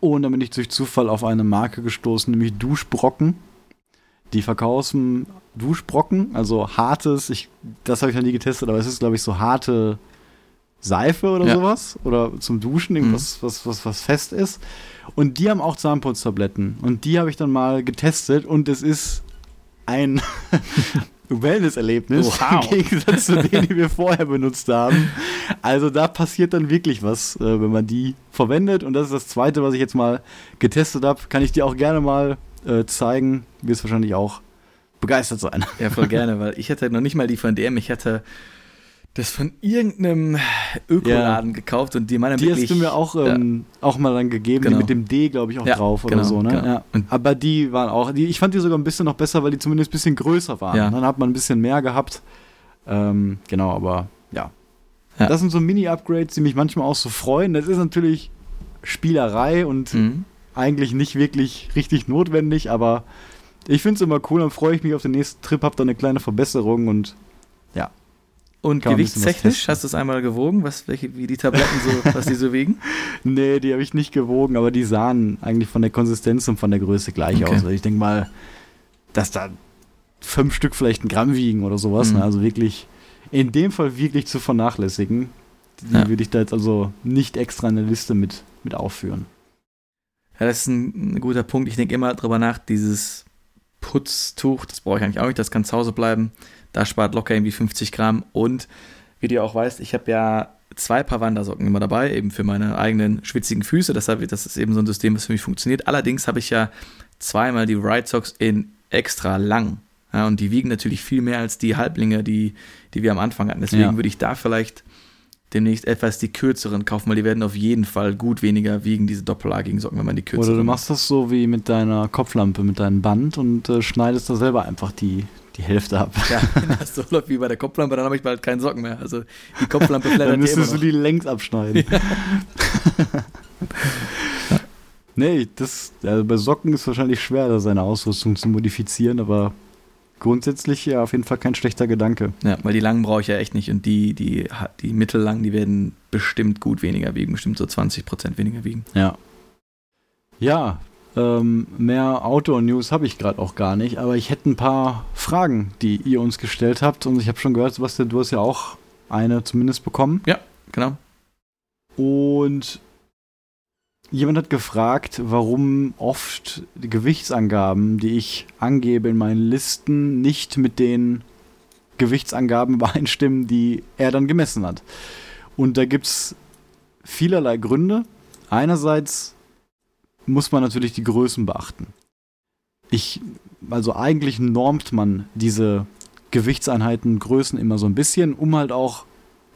Und dann bin ich durch Zufall auf eine Marke gestoßen, nämlich Duschbrocken. Die verkaufen Duschbrocken, also hartes, ich, das habe ich noch nie getestet, aber es ist, glaube ich, so harte Seife oder ja. sowas. Oder zum Duschen, irgendwas, mhm. was, was, was fest ist. Und die haben auch Zahnputztabletten. Und die habe ich dann mal getestet und es ist ein Wellness-Erlebnis wow. im Gegensatz zu denen, die wir vorher benutzt haben. Also da passiert dann wirklich was, äh, wenn man die verwendet. Und das ist das Zweite, was ich jetzt mal getestet habe. Kann ich dir auch gerne mal äh, zeigen. Wirst wahrscheinlich auch begeistert sein. Ja, voll gerne, weil ich hatte noch nicht mal die von DM. Ich hatte das von irgendeinem Ökoladen ja. gekauft und die meine Die wirklich, hast du mir auch, ähm, ja. auch mal dann gegeben, genau. die mit dem D, glaube ich, auch ja, drauf oder genau, so, ne? Genau. Aber die waren auch, die, ich fand die sogar ein bisschen noch besser, weil die zumindest ein bisschen größer waren. Dann hat man ein bisschen mehr gehabt. Ähm, genau, aber ja. Das sind so Mini-Upgrades, die mich manchmal auch so freuen. Das ist natürlich Spielerei und mhm. eigentlich nicht wirklich richtig notwendig, aber ich finde es immer cool, dann freue ich mich auf den nächsten Trip, habe da eine kleine Verbesserung und ja, und gewichtstechnisch, hast du es einmal gewogen, was, welche, wie die Tabletten so, was die so wiegen? Nee, die habe ich nicht gewogen, aber die sahen eigentlich von der Konsistenz und von der Größe gleich okay. aus. Also ich denke mal, dass da fünf Stück vielleicht ein Gramm wiegen oder sowas. Mhm. Ne? Also wirklich, in dem Fall wirklich zu vernachlässigen. Die ja. würde ich da jetzt also nicht extra in der Liste mit, mit aufführen. Ja, das ist ein, ein guter Punkt. Ich denke immer drüber nach, dieses Putztuch, das brauche ich eigentlich auch nicht, das kann zu Hause bleiben. Da spart locker irgendwie 50 Gramm. Und wie du auch weißt, ich habe ja zwei Paar Wandersocken immer dabei, eben für meine eigenen schwitzigen Füße. Deshalb, das ist eben so ein System, was für mich funktioniert. Allerdings habe ich ja zweimal die Ride Socks in extra lang. Ja, und die wiegen natürlich viel mehr als die Halblinge, die, die wir am Anfang hatten. Deswegen ja. würde ich da vielleicht demnächst etwas die kürzeren kaufen, weil die werden auf jeden Fall gut weniger wiegen, diese doppellagigen Socken, wenn man die kürzeren Oder du machst das so wie mit deiner Kopflampe, mit deinem Band und äh, schneidest da selber einfach die, die Hälfte ab. Ja, das so läuft wie bei der Kopflampe, dann habe ich bald keinen Socken mehr. Also die Kopflampe flattert Dann müsstest du die längs abschneiden. Ja. nee, das, also bei Socken ist wahrscheinlich schwer, seine Ausrüstung zu modifizieren, aber grundsätzlich ja auf jeden Fall kein schlechter Gedanke. Ja, weil die langen brauche ich ja echt nicht und die, die, die mittellangen, die werden bestimmt gut weniger wiegen, bestimmt so 20% weniger wiegen. Ja. Ja, ähm, mehr Outdoor-News habe ich gerade auch gar nicht, aber ich hätte ein paar Fragen, die ihr uns gestellt habt. Und ich habe schon gehört, Sebastian, du hast ja auch eine zumindest bekommen. Ja, genau. Und jemand hat gefragt, warum oft die Gewichtsangaben, die ich angebe in meinen Listen, nicht mit den Gewichtsangaben übereinstimmen, die er dann gemessen hat. Und da gibt es vielerlei Gründe. Einerseits muss man natürlich die Größen beachten. Ich, also eigentlich normt man diese Gewichtseinheiten, Größen immer so ein bisschen, um halt auch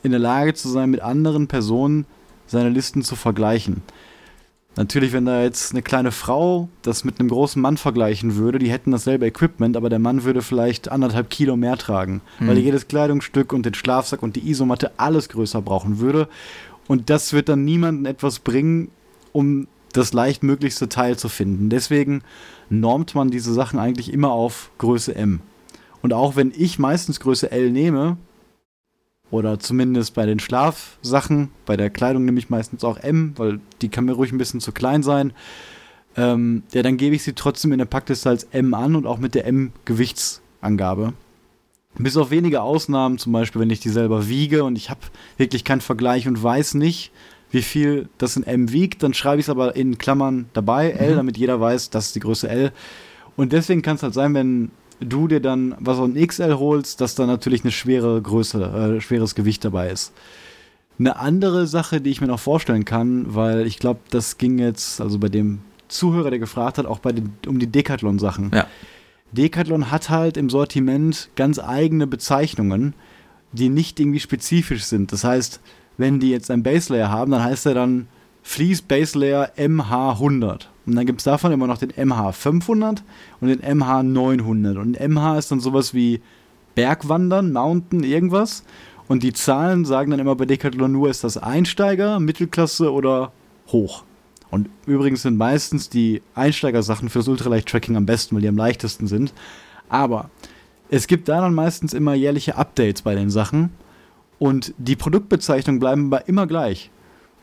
in der Lage zu sein, mit anderen Personen seine Listen zu vergleichen. Natürlich, wenn da jetzt eine kleine Frau das mit einem großen Mann vergleichen würde, die hätten dasselbe Equipment, aber der Mann würde vielleicht anderthalb Kilo mehr tragen, mhm. weil er jedes Kleidungsstück und den Schlafsack und die Isomatte alles größer brauchen würde. Und das wird dann niemandem etwas bringen, um das leichtmöglichste Teil zu finden. Deswegen normt man diese Sachen eigentlich immer auf Größe M. Und auch wenn ich meistens Größe L nehme, oder zumindest bei den Schlafsachen. Bei der Kleidung nehme ich meistens auch M, weil die kann mir ruhig ein bisschen zu klein sein. Ähm, ja, dann gebe ich sie trotzdem in der Packliste als M an und auch mit der M-Gewichtsangabe. Bis auf wenige Ausnahmen, zum Beispiel, wenn ich die selber wiege und ich habe wirklich keinen Vergleich und weiß nicht, wie viel das in M wiegt, dann schreibe ich es aber in Klammern dabei, L, mhm. damit jeder weiß, das ist die Größe L. Und deswegen kann es halt sein, wenn du dir dann was von XL holst, dass da natürlich eine schwere Größe, äh, schweres Gewicht dabei ist. Eine andere Sache, die ich mir noch vorstellen kann, weil ich glaube, das ging jetzt, also bei dem Zuhörer, der gefragt hat, auch bei den, um die Decathlon-Sachen. Ja. Decathlon hat halt im Sortiment ganz eigene Bezeichnungen, die nicht irgendwie spezifisch sind. Das heißt, wenn die jetzt ein Base Layer haben, dann heißt er dann Fleece Base Layer MH100. Und dann gibt es davon immer noch den MH500 und den MH900. Und MH ist dann sowas wie Bergwandern, Mountain, irgendwas. Und die Zahlen sagen dann immer bei Decathlon nur, ist das Einsteiger, Mittelklasse oder hoch. Und übrigens sind meistens die Einsteigersachen fürs Ultraleicht-Tracking am besten, weil die am leichtesten sind. Aber es gibt da dann meistens immer jährliche Updates bei den Sachen. Und die Produktbezeichnungen bleiben aber immer gleich.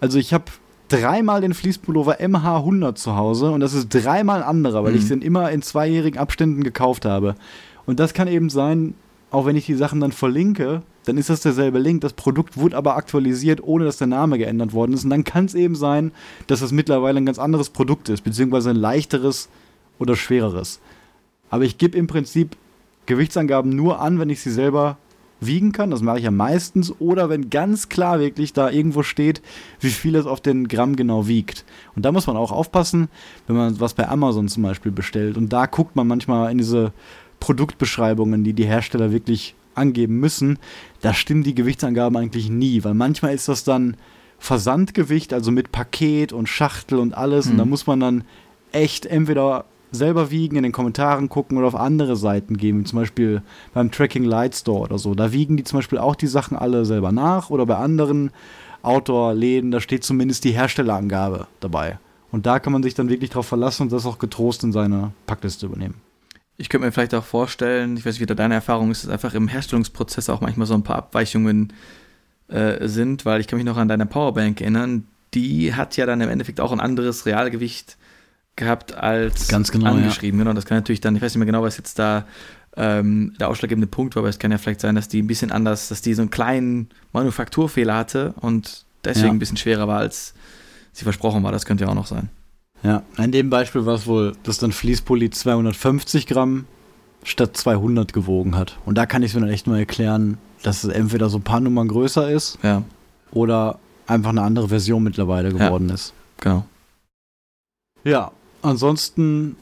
Also ich habe dreimal den Fließpullover MH100 zu Hause und das ist dreimal anderer, weil mhm. ich den immer in zweijährigen Abständen gekauft habe. Und das kann eben sein, auch wenn ich die Sachen dann verlinke, dann ist das derselbe Link. Das Produkt wurde aber aktualisiert, ohne dass der Name geändert worden ist. Und dann kann es eben sein, dass es mittlerweile ein ganz anderes Produkt ist, beziehungsweise ein leichteres oder schwereres. Aber ich gebe im Prinzip Gewichtsangaben nur an, wenn ich sie selber wiegen kann. Das mache ich ja meistens. Oder wenn ganz klar wirklich da irgendwo steht, wie viel es auf den Gramm genau wiegt. Und da muss man auch aufpassen, wenn man was bei Amazon zum Beispiel bestellt. Und da guckt man manchmal in diese Produktbeschreibungen, die die Hersteller wirklich angeben müssen. Da stimmen die Gewichtsangaben eigentlich nie, weil manchmal ist das dann Versandgewicht, also mit Paket und Schachtel und alles. Mhm. Und da muss man dann echt entweder selber wiegen, in den Kommentaren gucken oder auf andere Seiten gehen, wie zum Beispiel beim Tracking Light Store oder so. Da wiegen die zum Beispiel auch die Sachen alle selber nach oder bei anderen Outdoor-Läden, da steht zumindest die Herstellerangabe dabei. Und da kann man sich dann wirklich darauf verlassen und das auch getrost in seine Packliste übernehmen. Ich könnte mir vielleicht auch vorstellen, ich weiß nicht, wie da deine Erfahrung ist, dass einfach im Herstellungsprozess auch manchmal so ein paar Abweichungen äh, sind, weil ich kann mich noch an deine Powerbank erinnern, die hat ja dann im Endeffekt auch ein anderes Realgewicht gehabt als Ganz genau, angeschrieben. Ja. Genau, das kann natürlich dann, ich weiß nicht mehr genau, was jetzt da ähm, der ausschlaggebende Punkt war, aber es kann ja vielleicht sein, dass die ein bisschen anders, dass die so einen kleinen Manufakturfehler hatte und deswegen ja. ein bisschen schwerer war, als sie versprochen war. Das könnte ja auch noch sein. Ja, in dem Beispiel war es wohl, dass dann Fließpulli 250 Gramm statt 200 gewogen hat. Und da kann ich mir dann echt mal erklären, dass es entweder so ein paar Nummern größer ist ja. oder einfach eine andere Version mittlerweile geworden ja, ist. Genau. Ja, Ansonsten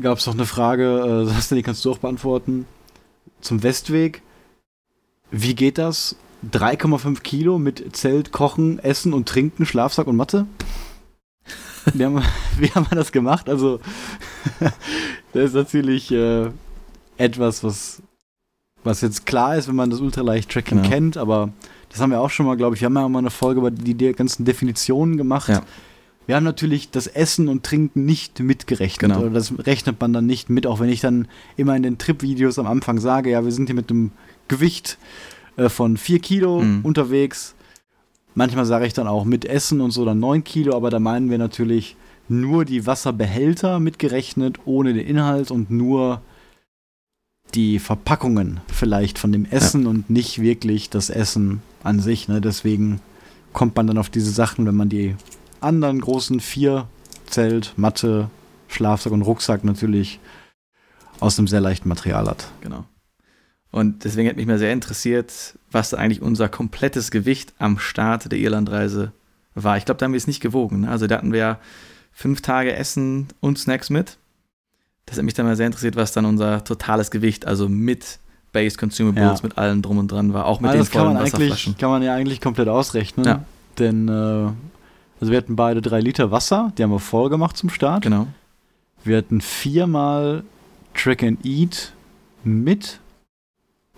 gab es noch eine Frage, äh, die kannst du auch beantworten, zum Westweg. Wie geht das? 3,5 Kilo mit Zelt, Kochen, Essen und Trinken, Schlafsack und Matte? Wie haben, wie haben wir das gemacht? Also, das ist natürlich äh, etwas, was, was jetzt klar ist, wenn man das Ultraleicht-Tracking genau. kennt, aber das haben wir auch schon mal, glaube ich, wir haben ja auch mal eine Folge über die, die ganzen Definitionen gemacht. Ja. Wir haben natürlich das Essen und Trinken nicht mitgerechnet. Genau. Oder das rechnet man dann nicht mit, auch wenn ich dann immer in den Trip-Videos am Anfang sage, ja, wir sind hier mit einem Gewicht äh, von 4 Kilo mhm. unterwegs. Manchmal sage ich dann auch mit Essen und so dann 9 Kilo, aber da meinen wir natürlich nur die Wasserbehälter mitgerechnet, ohne den Inhalt und nur die Verpackungen vielleicht von dem Essen ja. und nicht wirklich das Essen an sich. Ne? Deswegen kommt man dann auf diese Sachen, wenn man die anderen großen vier Zelt, Matte, Schlafsack und Rucksack natürlich aus einem sehr leichten Material hat. Genau. Und deswegen hat mich mal sehr interessiert, was eigentlich unser komplettes Gewicht am Start der Irlandreise war. Ich glaube, da haben wir es nicht gewogen. Ne? Also da hatten wir fünf Tage Essen und Snacks mit. Das hat mich dann mal sehr interessiert, was dann unser totales Gewicht, also mit Base Consumables, ja. mit allem drum und dran war. Auch mit also den vollen kann Wasserflaschen. kann man ja eigentlich komplett ausrechnen. Ja. Denn äh, also wir hatten beide drei Liter Wasser, die haben wir voll gemacht zum Start. Genau. Wir hatten viermal Track and Eat mit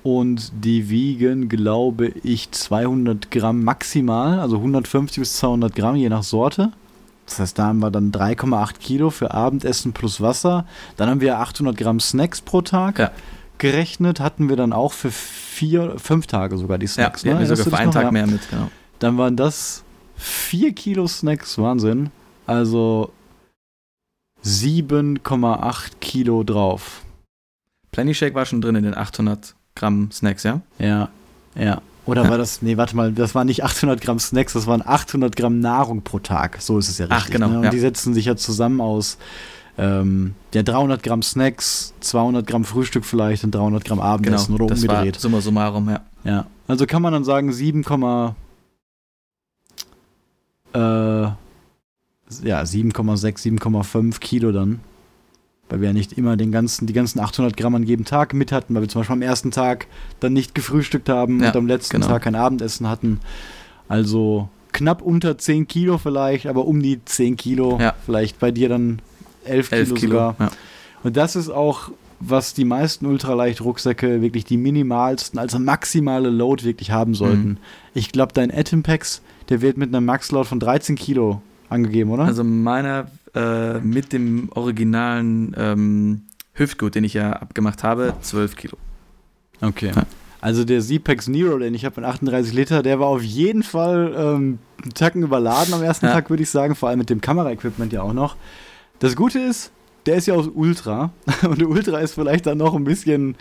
und die wiegen, glaube ich, 200 Gramm maximal, also 150 bis 200 Gramm je nach Sorte. Das heißt, da haben wir dann 3,8 Kilo für Abendessen plus Wasser. Dann haben wir 800 Gramm Snacks pro Tag. Ja. hochgerechnet hatten wir dann auch für vier, fünf Tage sogar die Snacks. Ja, ne? sogar für einen Tag mehr mit, genau. Dann waren das vier Kilo Snacks, Wahnsinn. Also 7,8 Kilo drauf. Plenty Shake war schon drin in den 800 Gramm Snacks, ja? Ja, ja. Oder war das, nee, warte mal, das waren nicht 800 Gramm Snacks, das waren 800 Gramm Nahrung pro Tag. So ist es ja richtig. Ach, genau. Ne? Und ja. die setzen sich ja zusammen aus ähm, ja, 300 Gramm Snacks, 200 Gramm Frühstück vielleicht und 300 Gramm Abendessen genau, oder umgedreht. War summa summarum, ja. Ja, also kann man dann sagen 7, äh, ja, 7,6, 7,5 Kilo dann. Weil wir ja nicht immer den ganzen, die ganzen 800 Gramm an jedem Tag mit hatten, weil wir zum Beispiel am ersten Tag dann nicht gefrühstückt haben Ja, und am letzten genau. Tag kein Abendessen hatten. Also knapp unter 10 Kilo vielleicht, aber um die 10 Kilo. Ja. Vielleicht bei dir dann 11 Kilo, 11 Kilo. sogar. Ja. Und das ist auch, was die meisten Ultraleicht-Rucksäcke wirklich die minimalsten, also maximale Load wirklich haben sollten. Mhm. Ich glaube, dein Atompax, der wird mit einer Max-Load von 13 Kilo angegeben, oder? Also meiner äh, mit dem originalen ähm, Hüftgurt, den ich ja abgemacht habe, 12 Kilo. okay. Ja. Also der Z-Pax Nero, den ich habe in 38 Liter, der war auf jeden Fall ähm, einen Tacken überladen am ersten Ja. Tag, würde ich sagen, vor allem mit dem Kameraequipment ja auch noch. Das Gute ist, der ist ja aus Ultra und der Ultra ist vielleicht dann noch ein bisschen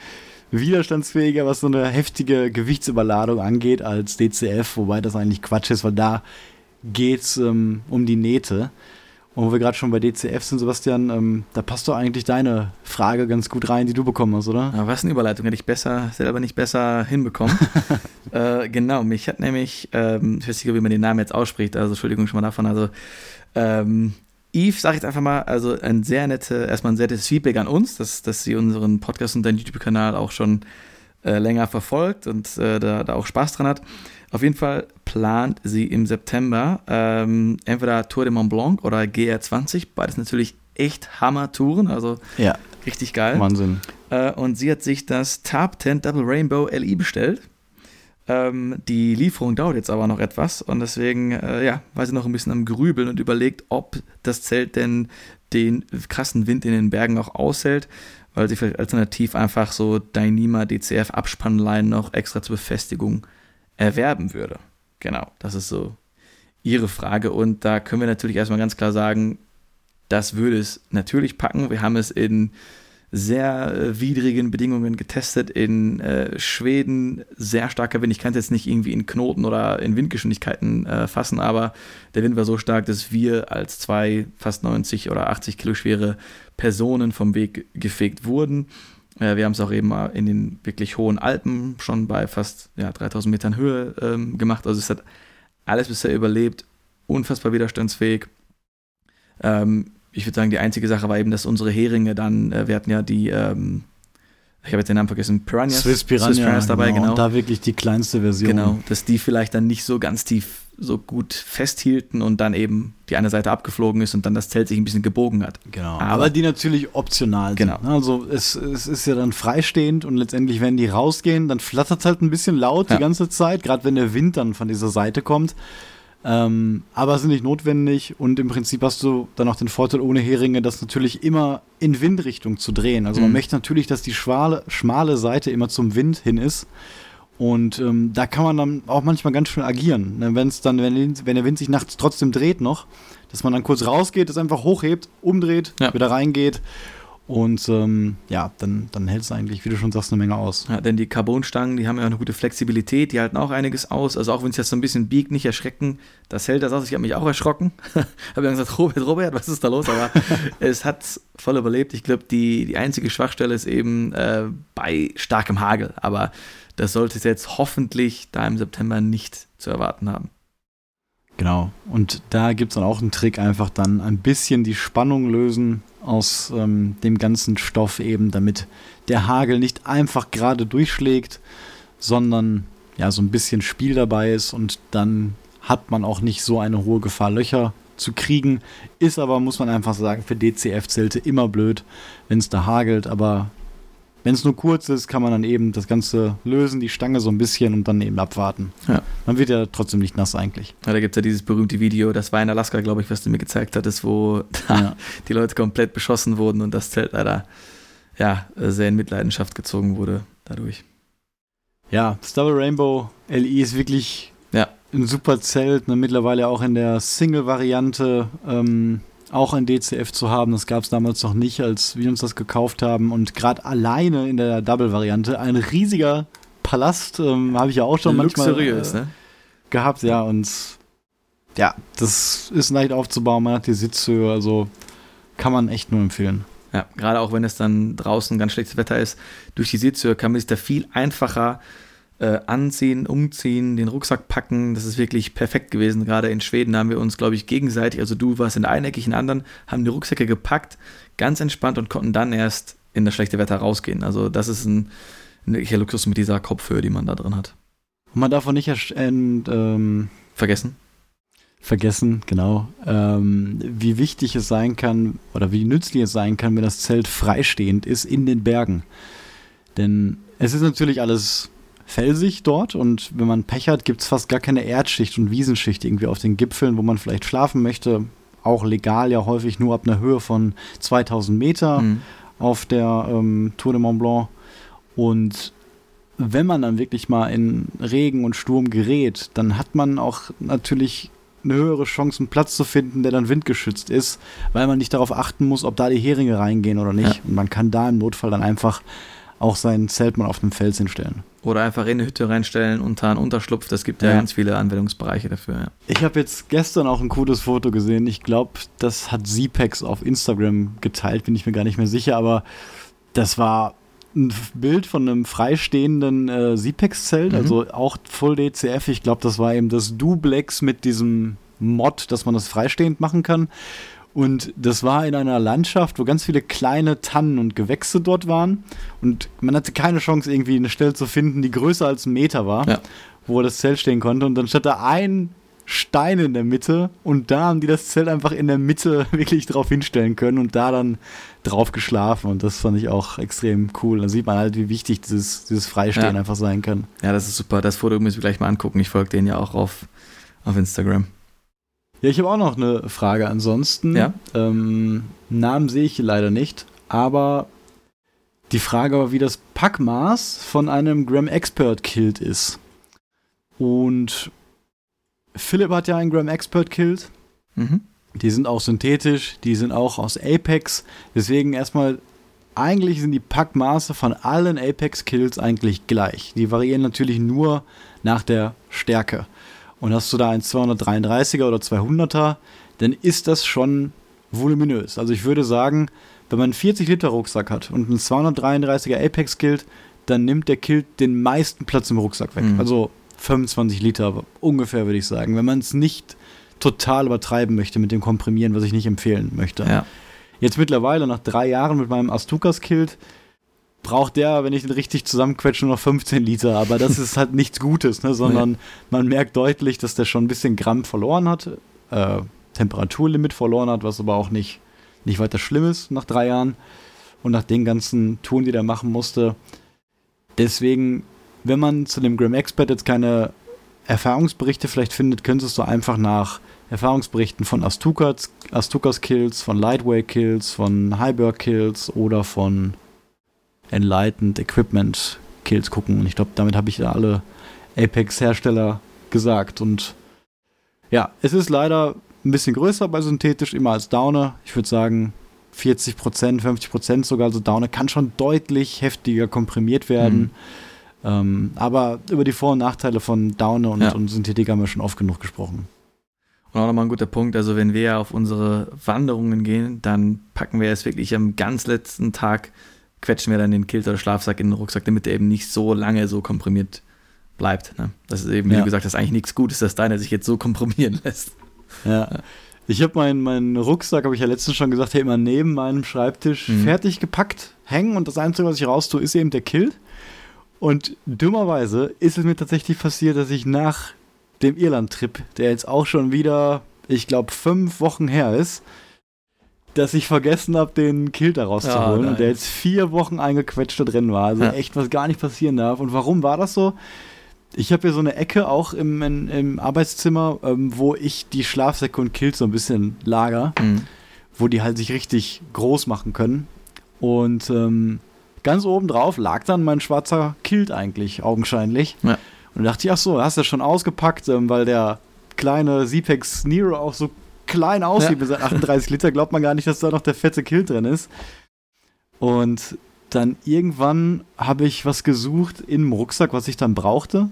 widerstandsfähiger, was so eine heftige Gewichtsüberladung angeht, als DCF, wobei das eigentlich Quatsch ist, weil da geht es ähm, um die Nähte. Und wo wir gerade schon bei DCF sind, Sebastian, ähm, da passt doch eigentlich deine Frage ganz gut rein, die du bekommen hast, oder? Aber was eine Überleitung, hätte ich besser, selber nicht besser hinbekommen. äh, genau, mich hat nämlich, ähm, ich weiß nicht, wie man den Namen jetzt ausspricht, also Entschuldigung schon mal davon, also ähm, Yves, sag ich jetzt einfach mal, also ein sehr nette, erstmal ein sehr nettes Feedback an uns, dass, dass sie unseren Podcast und deinen YouTube-Kanal auch schon äh, länger verfolgt und äh, da, da auch Spaß dran hat. Auf jeden Fall plant sie im September ähm, entweder Tour de Mont Blanc oder GR20, beides natürlich echt Hammer-Touren, also Ja, richtig geil. Wahnsinn. Äh, und sie hat sich das Tab 10 Double Rainbow LI bestellt. Ähm, die Lieferung dauert jetzt aber noch etwas und deswegen äh, ja, war sie noch ein bisschen am Grübeln und überlegt, ob das Zelt denn den krassen Wind in den Bergen auch aushält, weil sie vielleicht alternativ einfach so Dyneema DCF Abspannleinen noch extra zur Befestigung erwerben würde. Genau, das ist so ihre Frage und da können wir natürlich erstmal ganz klar sagen, das würde es natürlich packen. Wir haben es in sehr äh, widrigen Bedingungen getestet in äh, Schweden. Sehr starker Wind. Ich kann es jetzt nicht irgendwie in Knoten oder in Windgeschwindigkeiten äh, fassen, aber der Wind war so stark, dass wir als zwei fast 90 oder 80 Kilo schwere Personen vom Weg gefegt wurden. Äh, wir haben es auch eben mal in den wirklich hohen Alpen schon bei fast ja, 3000 Metern Höhe ähm, gemacht. Also es hat alles bisher überlebt, unfassbar widerstandsfähig. Ähm, ich würde sagen, die einzige Sache war eben, dass unsere Heringe dann, äh, wir hatten ja die, ähm, ich habe jetzt den Namen vergessen, Piranhas. Swiss Piranha, Swiss Piranhas dabei, genau. Und da wirklich die kleinste Version. Genau, dass die vielleicht dann nicht so ganz tief so gut festhielten und dann eben die eine Seite abgeflogen ist und dann das Zelt sich ein bisschen gebogen hat. Genau. Aber- Aber, die natürlich optional Genau. sind. ne? Also es, es ist ja dann freistehend und letztendlich, wenn die rausgehen, dann flattert es halt ein bisschen laut Ja. die ganze Zeit, gerade wenn der Wind dann von dieser Seite kommt. Ähm, aber ist nicht notwendig und im Prinzip hast du dann auch den Vorteil ohne Heringe, das natürlich immer in Windrichtung zu drehen. Also man Mhm. möchte natürlich, dass die schmale, schmale Seite immer zum Wind hin ist. Und ähm, da kann man dann auch manchmal ganz schön agieren. Ne? Wenn es dann, wenn, wenn der Wind sich nachts trotzdem dreht noch, dass man dann kurz rausgeht, das einfach hochhebt, umdreht, Ja. wieder reingeht. Und ähm, ja, dann, dann hält es eigentlich, wie du schon sagst, eine Menge aus. Ja, denn die Carbonstangen, die haben ja eine gute Flexibilität, die halten auch einiges aus. Also auch wenn es jetzt so ein bisschen biegt, nicht erschrecken, das hält das aus. Ich habe mich auch erschrocken. habe dann gesagt, Robert, Robert, was ist da los? Aber es hat voll überlebt. Ich glaube, die, die einzige Schwachstelle ist eben äh, bei starkem Hagel. Aber das sollte es jetzt hoffentlich da im September nicht zu erwarten haben. Genau. Und da gibt es dann auch einen Trick, einfach dann ein bisschen die Spannung lösen aus ähm, dem ganzen Stoff eben, damit der Hagel nicht einfach gerade durchschlägt, sondern ja, so ein bisschen Spiel dabei ist und dann hat man auch nicht so eine hohe Gefahr, Löcher zu kriegen. Ist aber, muss man einfach sagen, für DCF-Zelte immer blöd, wenn es da hagelt, aber wenn es nur kurz ist, kann man dann eben das Ganze lösen, die Stange so ein bisschen und dann eben abwarten. Ja. Man wird ja trotzdem nicht nass eigentlich. Ja, da gibt es ja dieses berühmte Video, das war in Alaska, glaube ich, was du mir gezeigt hattest, wo Ja. die Leute komplett beschossen wurden und das Zelt leider ja, sehr in Mitleidenschaft gezogen wurde dadurch. Ja, das Double Rainbow LI ist wirklich ja. ein super Zelt, ne, mittlerweile auch in der Single-Variante ähm, auch ein DCF zu haben. Das gab es damals noch nicht, als wir uns das gekauft haben. Und gerade alleine in der Double-Variante ein riesiger Palast, ähm, habe ich ja auch schon Luxuriös, manchmal äh, ne? gehabt, ja. Und ja, das ist leicht aufzubauen. Man hat die Sitzhöhe, also kann man echt nur empfehlen. Ja, gerade auch wenn es dann draußen ganz schlechtes Wetter ist, durch die Sitzhöhe kann man sich da viel einfacher äh, anziehen, umziehen, den Rucksack packen. Das ist wirklich perfekt gewesen. Gerade in Schweden haben wir uns, glaube ich, gegenseitig, also du warst in der einen Ecke, ich in der anderen, haben die Rucksäcke gepackt, ganz entspannt und konnten dann erst in das schlechte Wetter rausgehen. Also das ist ein, ein wirklicher Luxus mit dieser Kopfhöhe, die man da drin hat. Und man darf auch nicht ähm, vergessen. Vergessen, genau. Ähm, wie wichtig es sein kann oder wie nützlich es sein kann, wenn das Zelt freistehend ist in den Bergen. Denn es ist natürlich alles felsig dort und wenn man Pech hat, gibt es fast gar keine Erdschicht und Wiesenschicht irgendwie auf den Gipfeln, wo man vielleicht schlafen möchte. Auch legal ja häufig nur ab einer Höhe von 2000 Meter mhm. auf der ähm, Tour de Mont Blanc. Und wenn man dann wirklich mal in Regen und Sturm gerät, dann hat man auch natürlich eine höhere Chance, einen Platz zu finden, der dann windgeschützt ist, weil man nicht darauf achten muss, ob da die Heringe reingehen oder nicht. Ja. Und man kann da im Notfall dann einfach auch sein Zelt mal auf dem Fels hinstellen. Oder einfach in eine Hütte reinstellen, unter einen Unterschlupf. Das gibt ja, ja ganz viele Anwendungsbereiche dafür. Ja. Ich habe jetzt gestern auch ein cooles Foto gesehen. Ich glaube, das hat Zepex auf Instagram geteilt, bin ich mir gar nicht mehr sicher, aber das war ein Bild von einem freistehenden äh, Zepex-Zelt, mhm. also auch Full DCF. Ich glaube, das war eben das Duplex mit diesem Mod, dass man das freistehend machen kann. Und das war in einer Landschaft, wo ganz viele kleine Tannen und Gewächse dort waren. Und man hatte keine Chance, irgendwie eine Stelle zu finden, die größer als ein Meter war, ja. wo das Zelt stehen konnte. Und dann stand da ein Stein in der Mitte und da haben die das Zelt einfach in der Mitte wirklich drauf hinstellen können und da dann drauf geschlafen. Und das fand ich auch extrem cool. Da sieht man halt, wie wichtig dieses, dieses Freistehen ja. einfach sein kann. Ja, das ist super. Das Foto müssen wir gleich mal angucken. Ich folge denen ja auch auf, auf Instagram. Ja, ich habe auch noch eine Frage ansonsten. Ja? Ähm, Namen sehe ich leider nicht, aber die Frage war, wie das Packmaß von einem Gram Expert Kilt ist. Und Philipp hat ja einen Gram Expert Kilt. Mhm. Die sind auch synthetisch, die sind auch aus Apex. Deswegen erstmal, eigentlich sind die Packmaße von allen Apex Kills eigentlich gleich. Die variieren natürlich nur nach der Stärke und hast du da ein 233er oder 200er, dann ist das schon voluminös. Also ich würde sagen, wenn man einen 40 Liter Rucksack hat und einen 233er Apex Kilt, dann nimmt der Kilt den meisten Platz im Rucksack weg. Mhm. Also 25 Liter ungefähr, würde ich sagen. Wenn man es nicht total übertreiben möchte mit dem Komprimieren, was ich nicht empfehlen möchte. Ja. Jetzt mittlerweile, nach drei Jahren mit meinem Astukas Kilt, braucht der, wenn ich den richtig zusammenquetsche, nur noch 15 Liter. Aber das ist halt nichts Gutes, ne? sondern man merkt deutlich, dass der schon ein bisschen Gramm verloren hat, äh, Temperaturlimit verloren hat, was aber auch nicht, nicht weiter schlimm ist nach drei Jahren und nach den ganzen Touren, die der machen musste. Deswegen, wenn man zu dem Grim Expert jetzt keine Erfahrungsberichte vielleicht findet, könntest du einfach nach Erfahrungsberichten von Astukas, Astukas Kills, von Lightweight Kills, von Highberg Kills oder von Enlightened Equipment Kills gucken. Und ich glaube, damit habe ich ja alle Apex-Hersteller gesagt. Und ja, es ist leider ein bisschen größer bei synthetisch, immer als Downer. Ich würde sagen 40% 50% sogar. Also Downer kann schon deutlich heftiger komprimiert werden. Mhm. Ähm, aber über die Vor- und Nachteile von Downer und, ja. und Synthetik haben wir schon oft genug gesprochen. Und auch nochmal ein guter Punkt, also wenn wir auf unsere Wanderungen gehen, dann packen wir es wirklich am ganz letzten Tag quetschen wir dann den Kilt oder Schlafsack in den Rucksack, damit der eben nicht so lange so komprimiert bleibt. Ne? Das ist eben, wie ja. du gesagt hast, eigentlich nichts Gutes, dass deiner sich jetzt so komprimieren lässt. Ja. ja. Ich habe meinen mein Rucksack, habe ich ja letztens schon gesagt, hier immer neben meinem Schreibtisch mhm. fertig gepackt, hängen und das Einzige, was ich raus tue, ist eben der Kilt. Und dummerweise ist es mir tatsächlich passiert, dass ich nach dem Irland-Trip, der jetzt auch schon wieder, ich glaube, fünf Wochen her ist, dass ich vergessen habe, den Kilt da rauszuholen ja, und der jetzt vier Wochen eingequetscht da drin war. Also ja. echt, was gar nicht passieren darf. Und warum war das so? Ich habe hier so eine Ecke auch im, in, im Arbeitszimmer, ähm, wo ich die Schlafsäcke und Kills so ein bisschen lager, mhm. wo die halt sich richtig groß machen können. Und ähm, ganz oben drauf lag dann mein schwarzer Kilt eigentlich, augenscheinlich. Ja. Und da dachte ich, ach so, hast du schon ausgepackt, ähm, weil der kleine Zepex Nero auch so klein aussieht ja. mit seinen 38 Liter, glaubt man gar nicht, dass da noch der fette Kilt drin ist. Und dann irgendwann habe ich was gesucht im Rucksack, was ich dann brauchte.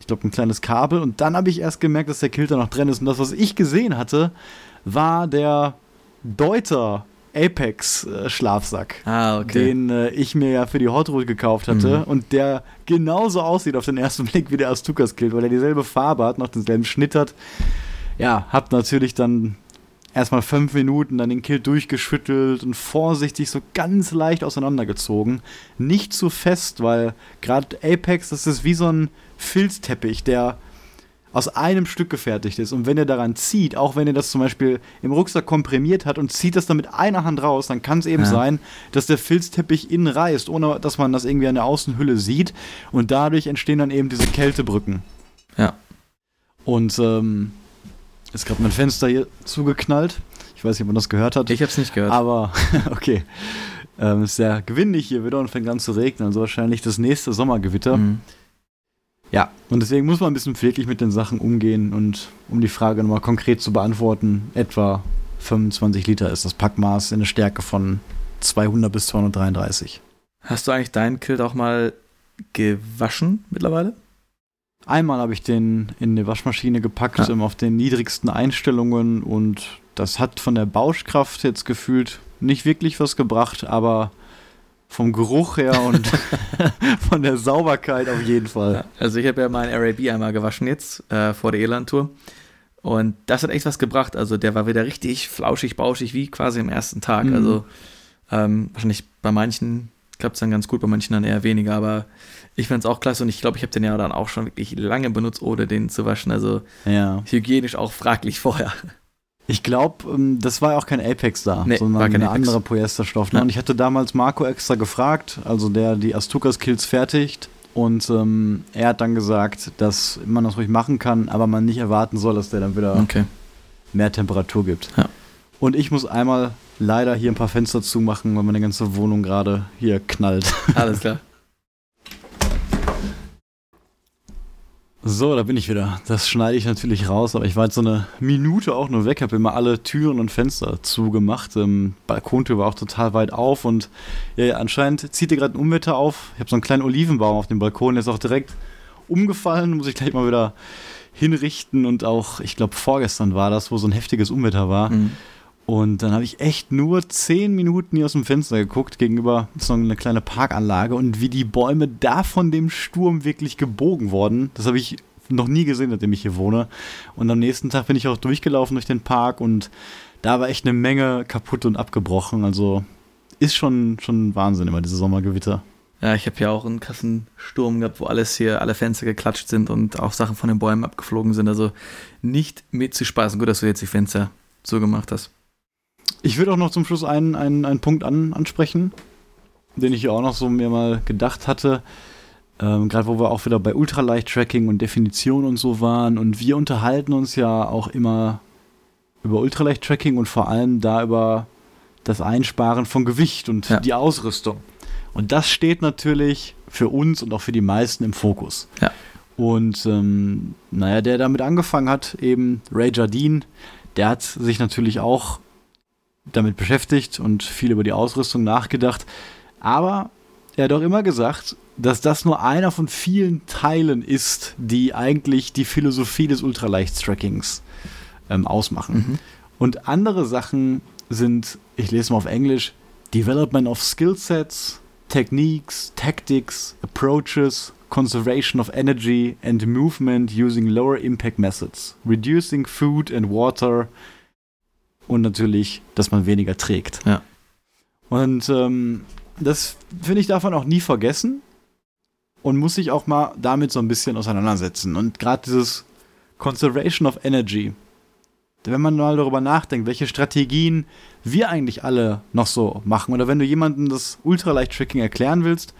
Ich glaube, ein kleines Kabel. Und dann habe ich erst gemerkt, dass der Kilt da noch drin ist. Und das, was ich gesehen hatte, war der Deuter Apex äh, Schlafsack, ah, okay. den äh, ich mir ja für die Hot Rod gekauft hatte mhm. und der genauso aussieht auf den ersten Blick wie der Astukas Kilt, weil er dieselbe Farbe hat, noch denselben Schnitt hat. Ja, hab natürlich dann erstmal fünf Minuten dann den Kill durchgeschüttelt und vorsichtig so ganz leicht auseinandergezogen. Nicht zu fest, weil gerade Apex, das ist wie so ein Filzteppich, der aus einem Stück gefertigt ist. Und wenn er daran zieht, auch wenn er das zum Beispiel im Rucksack komprimiert hat und zieht das dann mit einer Hand raus, dann kann es eben ja. sein, dass der Filzteppich innen reißt, ohne dass man das irgendwie an der Außenhülle sieht. Und dadurch entstehen dann eben diese Kältebrücken. Ja. Und ähm, ist gerade mein Fenster hier zugeknallt. Ich weiß nicht, ob man das gehört hat. Ich habe es nicht gehört. Aber okay. Ähm, ist sehr gewindig hier wieder und fängt an zu regnen. Also wahrscheinlich das nächste Sommergewitter. Mhm. Ja, und deswegen muss man ein bisschen pfleglich mit den Sachen umgehen. Und um die Frage nochmal konkret zu beantworten, etwa 25 Liter ist das Packmaß in der Stärke von 200 bis 233. Hast du eigentlich deinen Kilt auch mal gewaschen mittlerweile? Einmal habe ich den in eine Waschmaschine gepackt, ja. auf den niedrigsten Einstellungen und das hat von der Bauschkraft jetzt gefühlt nicht wirklich was gebracht, aber vom Geruch her und von der Sauberkeit auf jeden Fall. Ja, also ich habe ja meinen RAB einmal gewaschen jetzt äh, vor der Eland-Tour und das hat echt was gebracht. Also der war wieder richtig flauschig, bauschig, wie quasi am ersten Tag. Mhm. Also ähm, wahrscheinlich bei manchen klappt es dann ganz gut, bei manchen dann eher weniger, aber ich fand es auch klasse und ich glaube, ich habe den ja dann auch schon wirklich lange benutzt, ohne den zu waschen. Also ja. hygienisch auch fraglich vorher. Ich glaube, ähm, das war auch kein Apex da, nee, sondern eine Apex. andere Polyesterstoff. Ne? Ja. Und ich hatte damals Marco extra gefragt, also der die Astukas Kills fertigt. Und ähm, er hat dann gesagt, dass man das ruhig machen kann, aber man nicht erwarten soll, dass der dann wieder okay. mehr Temperatur gibt. Ja. Und ich muss einmal leider hier ein paar Fenster zumachen, weil meine ganze Wohnung gerade hier knallt. Alles klar. So, da bin ich wieder. Das schneide ich natürlich raus, aber ich war jetzt so eine Minute auch nur weg, habe immer alle Türen und Fenster zugemacht. Ähm, Balkontür war auch total weit auf und ja, anscheinend zieht hier gerade ein Unwetter auf. Ich habe so einen kleinen Olivenbaum auf dem Balkon, der ist auch direkt umgefallen, muss ich gleich mal wieder hinrichten und auch, ich glaube, vorgestern war das, wo so ein heftiges Unwetter war. Mhm. Und dann habe ich echt nur zehn Minuten hier aus dem Fenster geguckt, gegenüber so eine kleine Parkanlage und wie die Bäume da von dem Sturm wirklich gebogen wurden. Das habe ich noch nie gesehen, seitdem ich hier wohne. Und am nächsten Tag bin ich auch durchgelaufen durch den Park und da war echt eine Menge kaputt und abgebrochen. Also ist schon, schon Wahnsinn immer, diese Sommergewitter. Ja, ich habe ja auch einen krassen Sturm gehabt, wo alles hier, alle Fenster geklatscht sind und auch Sachen von den Bäumen abgeflogen sind. Also nicht mit zu spaßen. Gut, dass du jetzt die Fenster so gemacht hast. Ich würde auch noch zum Schluss einen, einen, einen Punkt an, ansprechen, den ich auch noch so mir mal gedacht hatte. Ähm, Gerade wo wir auch wieder bei Ultraleicht-Tracking und Definition und so waren. Und wir unterhalten uns ja auch immer über Ultraleicht-Tracking und vor allem da über das Einsparen von Gewicht und ja. die Ausrüstung. Und das steht natürlich für uns und auch für die meisten im Fokus. Ja. Und ähm, naja, der damit angefangen hat, eben Ray Jardine, der hat sich natürlich auch damit beschäftigt und viel über die Ausrüstung nachgedacht. Aber er hat auch immer gesagt, dass das nur einer von vielen Teilen ist, die eigentlich die Philosophie des Ultraleicht-Trackings ähm, ausmachen. Mhm. Und andere Sachen sind, ich lese mal auf Englisch, Development of Skillsets, Techniques, Tactics, Approaches, Conservation of Energy and Movement using lower impact methods, reducing food and water, und natürlich, dass man weniger trägt. Ja. Und ähm, das finde ich man auch nie vergessen und muss sich auch mal damit so ein bisschen auseinandersetzen. Und gerade dieses Conservation of Energy, wenn man mal darüber nachdenkt, welche Strategien wir eigentlich alle noch so machen, oder wenn du jemandem das Ultraleicht-Tracking erklären willst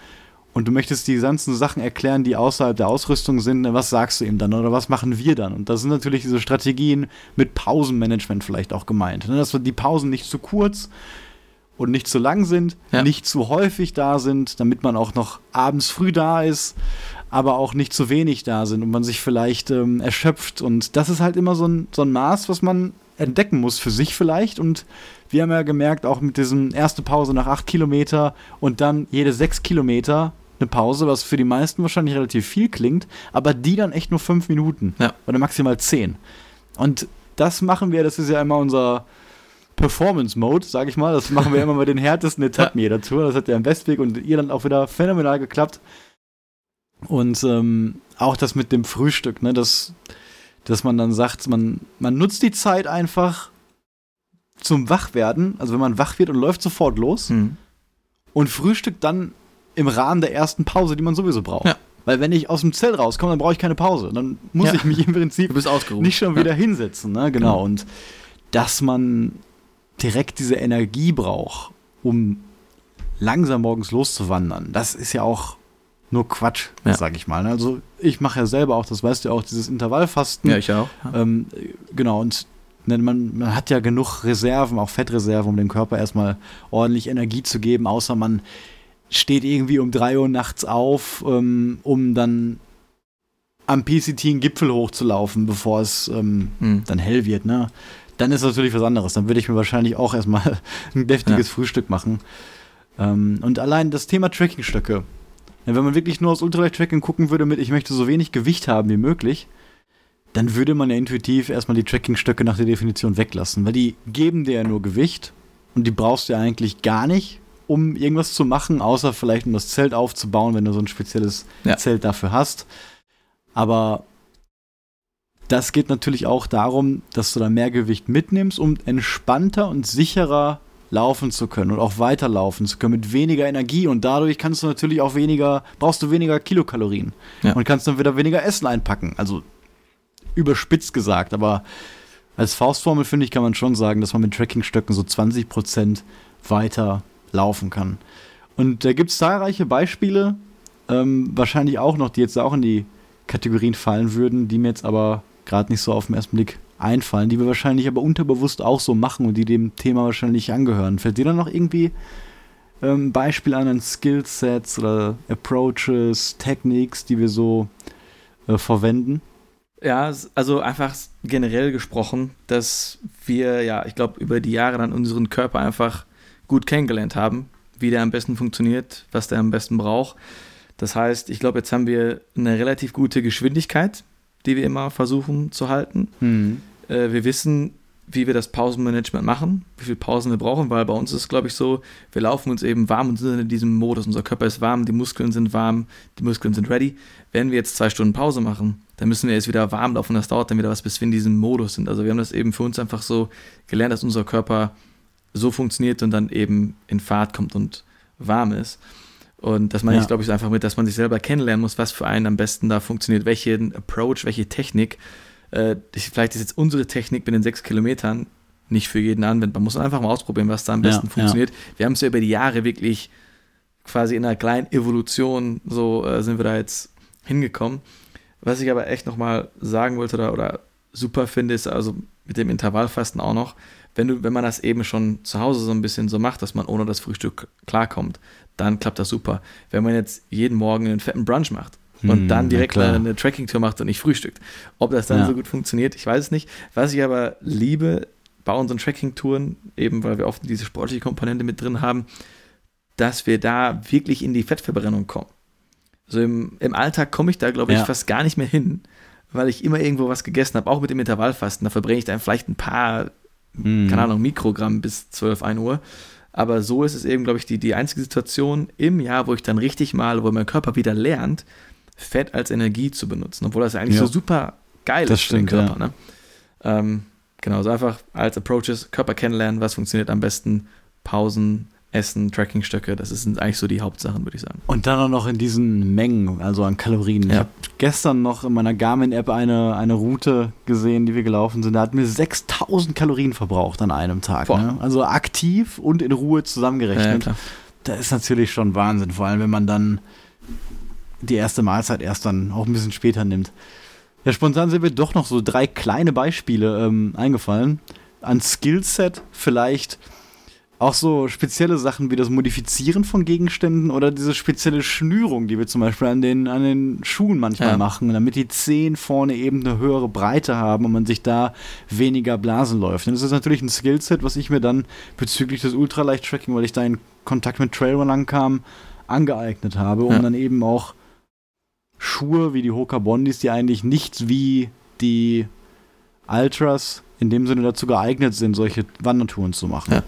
und du möchtest die ganzen Sachen erklären, die außerhalb der Ausrüstung sind, was sagst du ihm dann oder was machen wir dann? Und da sind natürlich diese Strategien mit Pausenmanagement vielleicht auch gemeint. Ne? Dass die Pausen nicht zu kurz und nicht zu lang sind, ja. nicht zu häufig da sind, damit man auch noch abends früh da ist, aber auch nicht zu wenig da sind und man sich vielleicht ähm, erschöpft. Und das ist halt immer so ein, so ein Maß, was man entdecken muss für sich vielleicht. Und wir haben ja gemerkt, auch mit diesem erste Pause nach acht Kilometer und dann jede sechs Kilometer eine Pause, was für die meisten wahrscheinlich relativ viel klingt, aber die dann echt nur fünf Minuten ja. oder maximal zehn. Und das machen wir, das ist ja immer unser Performance-Mode, sag ich mal. Das machen wir immer bei den härtesten Etappen ja. jeder Tour. Das hat ja im Westweg und ihr dann auch wieder phänomenal geklappt. Und ähm, auch das mit dem Frühstück, ne, dass, dass man dann sagt, man, man nutzt die Zeit einfach zum Wachwerden. Also wenn man wach wird und läuft sofort los mhm. und frühstückt dann im Rahmen der ersten Pause, die man sowieso braucht. Ja. Weil wenn ich aus dem Zelt rauskomme, dann brauche ich keine Pause. Dann muss ja. ich mich im Prinzip nicht schon wieder ja. hinsetzen. Ne? Genau. genau. Und dass man direkt diese Energie braucht, um langsam morgens loszuwandern, das ist ja auch nur Quatsch, ja. sag ich mal. Ne? Also ich mache ja selber auch, das weißt du auch, dieses Intervallfasten. Ja, ich auch. Ja. Ähm, genau, und man, man hat ja genug Reserven, auch Fettreserven, um dem Körper erstmal ordentlich Energie zu geben, außer man steht irgendwie um 3 Uhr nachts auf, ähm, um dann am PCT einen Gipfel hochzulaufen, bevor es ähm, mhm. dann hell wird, ne? Dann ist das natürlich was anderes. Dann würde ich mir wahrscheinlich auch erstmal ein deftiges ja. Frühstück machen. Ähm, und allein das Thema Trackingstöcke. Ja, wenn man wirklich nur aus Ultralight-Tracking gucken würde mit, ich möchte so wenig Gewicht haben wie möglich, dann würde man ja intuitiv erstmal die Trackingstöcke nach der Definition weglassen, weil die geben dir ja nur Gewicht und die brauchst du ja eigentlich gar nicht, um irgendwas zu machen, außer vielleicht um das Zelt aufzubauen, wenn du so ein spezielles ja. Zelt dafür hast. Aber das geht natürlich auch darum, dass du da mehr Gewicht mitnimmst, um entspannter und sicherer laufen zu können und auch weiterlaufen zu können mit weniger Energie und dadurch kannst du natürlich auch weniger, brauchst du weniger Kilokalorien ja. und kannst dann wieder weniger Essen einpacken. Also überspitzt gesagt, aber als Faustformel finde ich, kann man schon sagen, dass man mit Trackingstöcken so 20% weiter laufen kann. Und da gibt es zahlreiche Beispiele, ähm, wahrscheinlich auch noch, die jetzt auch in die Kategorien fallen würden, die mir jetzt aber gerade nicht so auf den ersten Blick einfallen, die wir wahrscheinlich aber unterbewusst auch so machen und die dem Thema wahrscheinlich angehören. Fällt dir dann noch irgendwie ähm, Beispiel an an Skillsets oder Approaches, Techniques, die wir so äh, verwenden? Ja, also einfach generell gesprochen, dass wir ja, ich glaube, über die Jahre dann unseren Körper einfach gut kennengelernt haben, wie der am besten funktioniert, was der am besten braucht. Das heißt, ich glaube, jetzt haben wir eine relativ gute Geschwindigkeit, die wir immer versuchen zu halten. Mhm. Äh, wir wissen, wie wir das Pausenmanagement machen, wie viele Pausen wir brauchen, weil bei uns ist es, glaube ich, so, wir laufen uns eben warm und sind in diesem Modus. Unser Körper ist warm, die Muskeln sind warm, die Muskeln sind ready. Wenn wir jetzt zwei Stunden Pause machen, dann müssen wir jetzt wieder warm laufen. Das dauert dann wieder was, bis wir in diesem Modus sind. Also wir haben das eben für uns einfach so gelernt, dass unser Körper so funktioniert und dann eben in Fahrt kommt und warm ist. Und das meine ja. ich, glaube ich, einfach mit, dass man sich selber kennenlernen muss, was für einen am besten da funktioniert, welchen Approach, welche Technik. Äh, vielleicht ist jetzt unsere Technik mit den sechs Kilometern nicht für jeden anwendbar. Man muss einfach mal ausprobieren, was da am besten ja, funktioniert. Ja. Wir haben es ja über die Jahre wirklich quasi in einer kleinen Evolution, so äh, sind wir da jetzt hingekommen. Was ich aber echt nochmal sagen wollte oder, oder super finde, ist also mit dem Intervallfasten auch noch, wenn, du, wenn man das eben schon zu Hause so ein bisschen so macht, dass man ohne das Frühstück klarkommt, dann klappt das super. Wenn man jetzt jeden Morgen einen fetten Brunch macht und hm, dann direkt eine, eine Tracking-Tour macht und nicht frühstückt, ob das dann ja. so gut funktioniert, ich weiß es nicht. Was ich aber liebe bei unseren Tracking-Touren, eben weil wir oft diese sportliche Komponente mit drin haben, dass wir da wirklich in die Fettverbrennung kommen. Also im, im Alltag komme ich da, glaube ich, ja. fast gar nicht mehr hin, weil ich immer irgendwo was gegessen habe, auch mit dem Intervallfasten. Da verbrenne ich dann vielleicht ein paar mm. keine Ahnung, Mikrogramm bis 12, 1 Uhr. Aber so ist es eben, glaube ich, die, die einzige Situation im Jahr, wo ich dann richtig mal, wo mein Körper wieder lernt, Fett als Energie zu benutzen. Obwohl das eigentlich ja. so super geil das ist stimmt, für den Körper. Ja. Ne? Ähm, genau, so einfach als Approaches, Körper kennenlernen, was funktioniert am besten, Pausen, Essen, Trackingstöcke, das sind eigentlich so die Hauptsachen, würde ich sagen. Und dann auch noch in diesen Mengen, also an Kalorien. Ja. Ich habe gestern noch in meiner Garmin-App eine, eine Route gesehen, die wir gelaufen sind. Da hatten wir 6000 Kalorien verbraucht an einem Tag. Ne? Also aktiv und in Ruhe zusammengerechnet. Ja, das ist natürlich schon Wahnsinn, vor allem wenn man dann die erste Mahlzeit erst dann auch ein bisschen später nimmt. Ja, spontan sind mir doch noch so drei kleine Beispiele ähm, eingefallen. An Skillset vielleicht auch so spezielle Sachen wie das Modifizieren von Gegenständen oder diese spezielle Schnürung, die wir zum Beispiel an den, an den Schuhen manchmal ja. machen, damit die Zehen vorne eben eine höhere Breite haben und man sich da weniger Blasen läuft. Und das ist natürlich ein Skillset, was ich mir dann bezüglich des Ultraleicht-Tracking, weil ich da in Kontakt mit Trailrunnern kam, angeeignet habe, um ja. dann eben auch Schuhe wie die Hoka Bondis, die eigentlich nicht wie die Ultras in dem Sinne dazu geeignet sind, solche Wandertouren zu machen. Ja.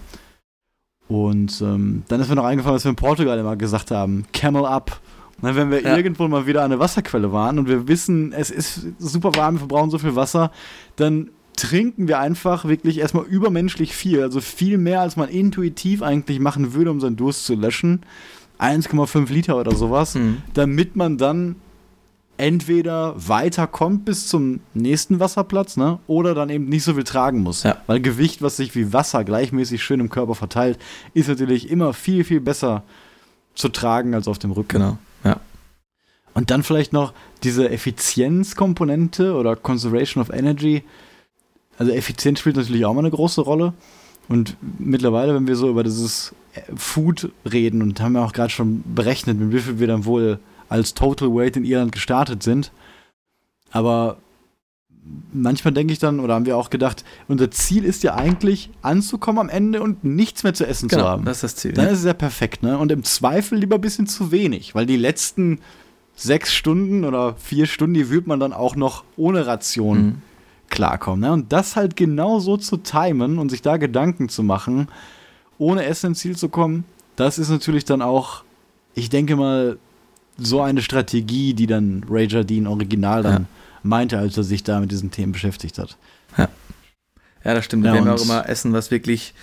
Und ähm, dann ist mir noch eingefallen, was wir in Portugal immer gesagt haben: Camel up. Und dann, wenn wir ja. irgendwo mal wieder an der Wasserquelle waren und wir wissen, es ist super warm, wir verbrauchen so viel Wasser, dann trinken wir einfach wirklich erstmal übermenschlich viel. Also viel mehr, als man intuitiv eigentlich machen würde, um seinen Durst zu löschen. 1,5 Liter oder sowas, mhm. damit man dann entweder weiterkommt bis zum nächsten Wasserplatz, ne, oder dann eben nicht so viel tragen muss. Ja. Weil Gewicht, was sich wie Wasser gleichmäßig schön im Körper verteilt, ist natürlich immer viel, viel besser zu tragen als auf dem Rücken. Genau, ja. Und dann vielleicht noch diese Effizienzkomponente oder Conservation of Energy. Also Effizienz spielt natürlich auch mal eine große Rolle. Und mittlerweile, wenn wir so über dieses Food reden und haben ja auch gerade schon berechnet, mit wie viel wir dann wohl als Total Weight in Irland gestartet sind. Aber manchmal denke ich dann, oder haben wir auch gedacht, unser Ziel ist ja eigentlich anzukommen am Ende und nichts mehr zu essen genau, zu haben. Das ist das Ziel. Dann ja. ist es ja perfekt, ne? Und im Zweifel lieber ein bisschen zu wenig, weil die letzten sechs Stunden oder vier Stunden, die wird man dann auch noch ohne Ration mhm. klarkommen. Ne? Und das halt genau so zu timen und sich da Gedanken zu machen, ohne Essen ins Ziel zu kommen, das ist natürlich dann auch, ich denke mal, so eine Strategie, die dann Rager Dean original dann ja. meinte, als er sich da mit diesen Themen beschäftigt hat. Ja, ja das stimmt. Ja, wir haben ja auch immer Essen, was wirklich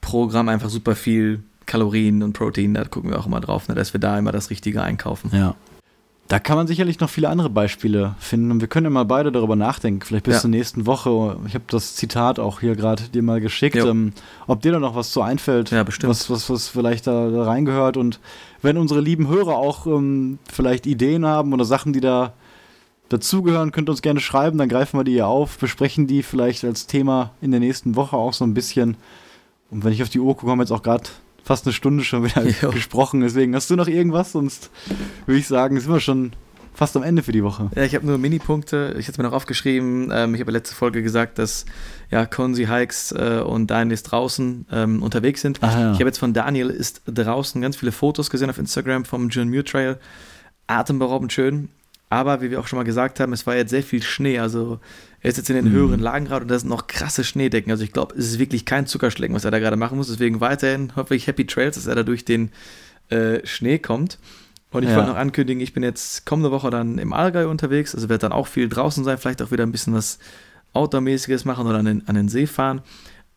pro Gramm einfach super viel Kalorien und Protein, da gucken wir auch immer drauf, ne, dass wir da immer das Richtige einkaufen. Ja. Da kann man sicherlich noch viele andere Beispiele finden und wir können ja mal beide darüber nachdenken, vielleicht bis ja. zur nächsten Woche. Ich habe das Zitat auch hier gerade dir mal geschickt, ähm, ob dir da noch was zu einfällt, ja, bestimmt. Was, was, was vielleicht da, da reingehört und wenn unsere lieben Hörer auch ähm, vielleicht Ideen haben oder Sachen, die da dazugehören, könnt ihr uns gerne schreiben, dann greifen wir die hier auf, besprechen die vielleicht als Thema in der nächsten Woche auch so ein bisschen. Und wenn ich auf die Uhr gucke, haben wir jetzt auch gerade fast eine Stunde schon wieder jo. gesprochen. Deswegen hast du noch irgendwas? Sonst würde ich sagen, sind wir schon fast am Ende für die Woche. Ja, ich habe nur Minipunkte. Ich hatte mir noch aufgeschrieben. Ähm, ich habe letzte Folge gesagt, dass ja Konzi Hikes äh, und Daniel ist draußen ähm, unterwegs sind. Ja. Ich habe jetzt von Daniel ist draußen ganz viele Fotos gesehen auf Instagram vom John Muir Trail. Atemberaubend schön. Aber wie wir auch schon mal gesagt haben, es war jetzt sehr viel Schnee. Also er ist jetzt in den mhm. höheren Lagen gerade und da sind noch krasse Schneedecken. Also ich glaube, es ist wirklich kein Zuckerschlecken, was er da gerade machen muss. Deswegen weiterhin hoffentlich Happy Trails, dass er da durch den äh, Schnee kommt. Und ich ja. wollte noch ankündigen, ich bin jetzt kommende Woche dann im Allgäu unterwegs. Also werde dann auch viel draußen sein, vielleicht auch wieder ein bisschen was Outdoor-mäßiges machen oder an den, an den See fahren.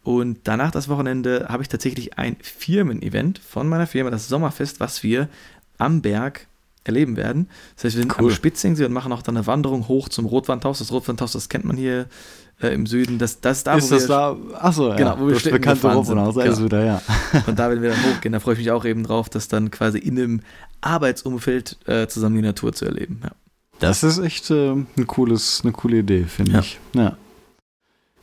Und danach das Wochenende habe ich tatsächlich ein Firmen-Event von meiner Firma, das Sommerfest, was wir am Berg erleben werden. Das heißt, wir sind cool. am Spitzingsee und machen auch dann eine Wanderung hoch zum Rotwandhaus. Das Rotwandhaus, das kennt man hier äh, im Süden. Das, das ist da, ist wo das wir, da? Achso, ja. Genau, wo wir das bekannte Rotwandhaus, genau. also wieder, ja. Und da werden wir dann hochgehen. Da freue ich mich auch eben drauf, das dann quasi in einem Arbeitsumfeld äh, zusammen die Natur zu erleben. Ja. Das ist echt äh, ein cooles, eine coole Idee, finde ja. ich. Ja.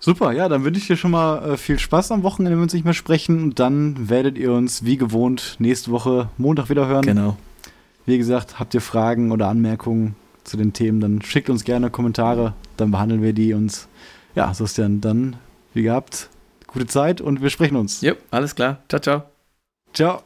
Super, ja, dann wünsche ich dir schon mal äh, viel Spaß am Wochenende, wenn wir uns nicht mehr sprechen. Und dann werdet ihr uns wie gewohnt nächste Woche Montag wieder hören. Genau. Wie gesagt, habt ihr Fragen oder Anmerkungen zu den Themen, dann schickt uns gerne Kommentare, dann behandeln wir die und ja, so ist dann, dann wie gehabt, gute Zeit und wir sprechen uns. Jo, alles klar. Ciao, ciao. Ciao.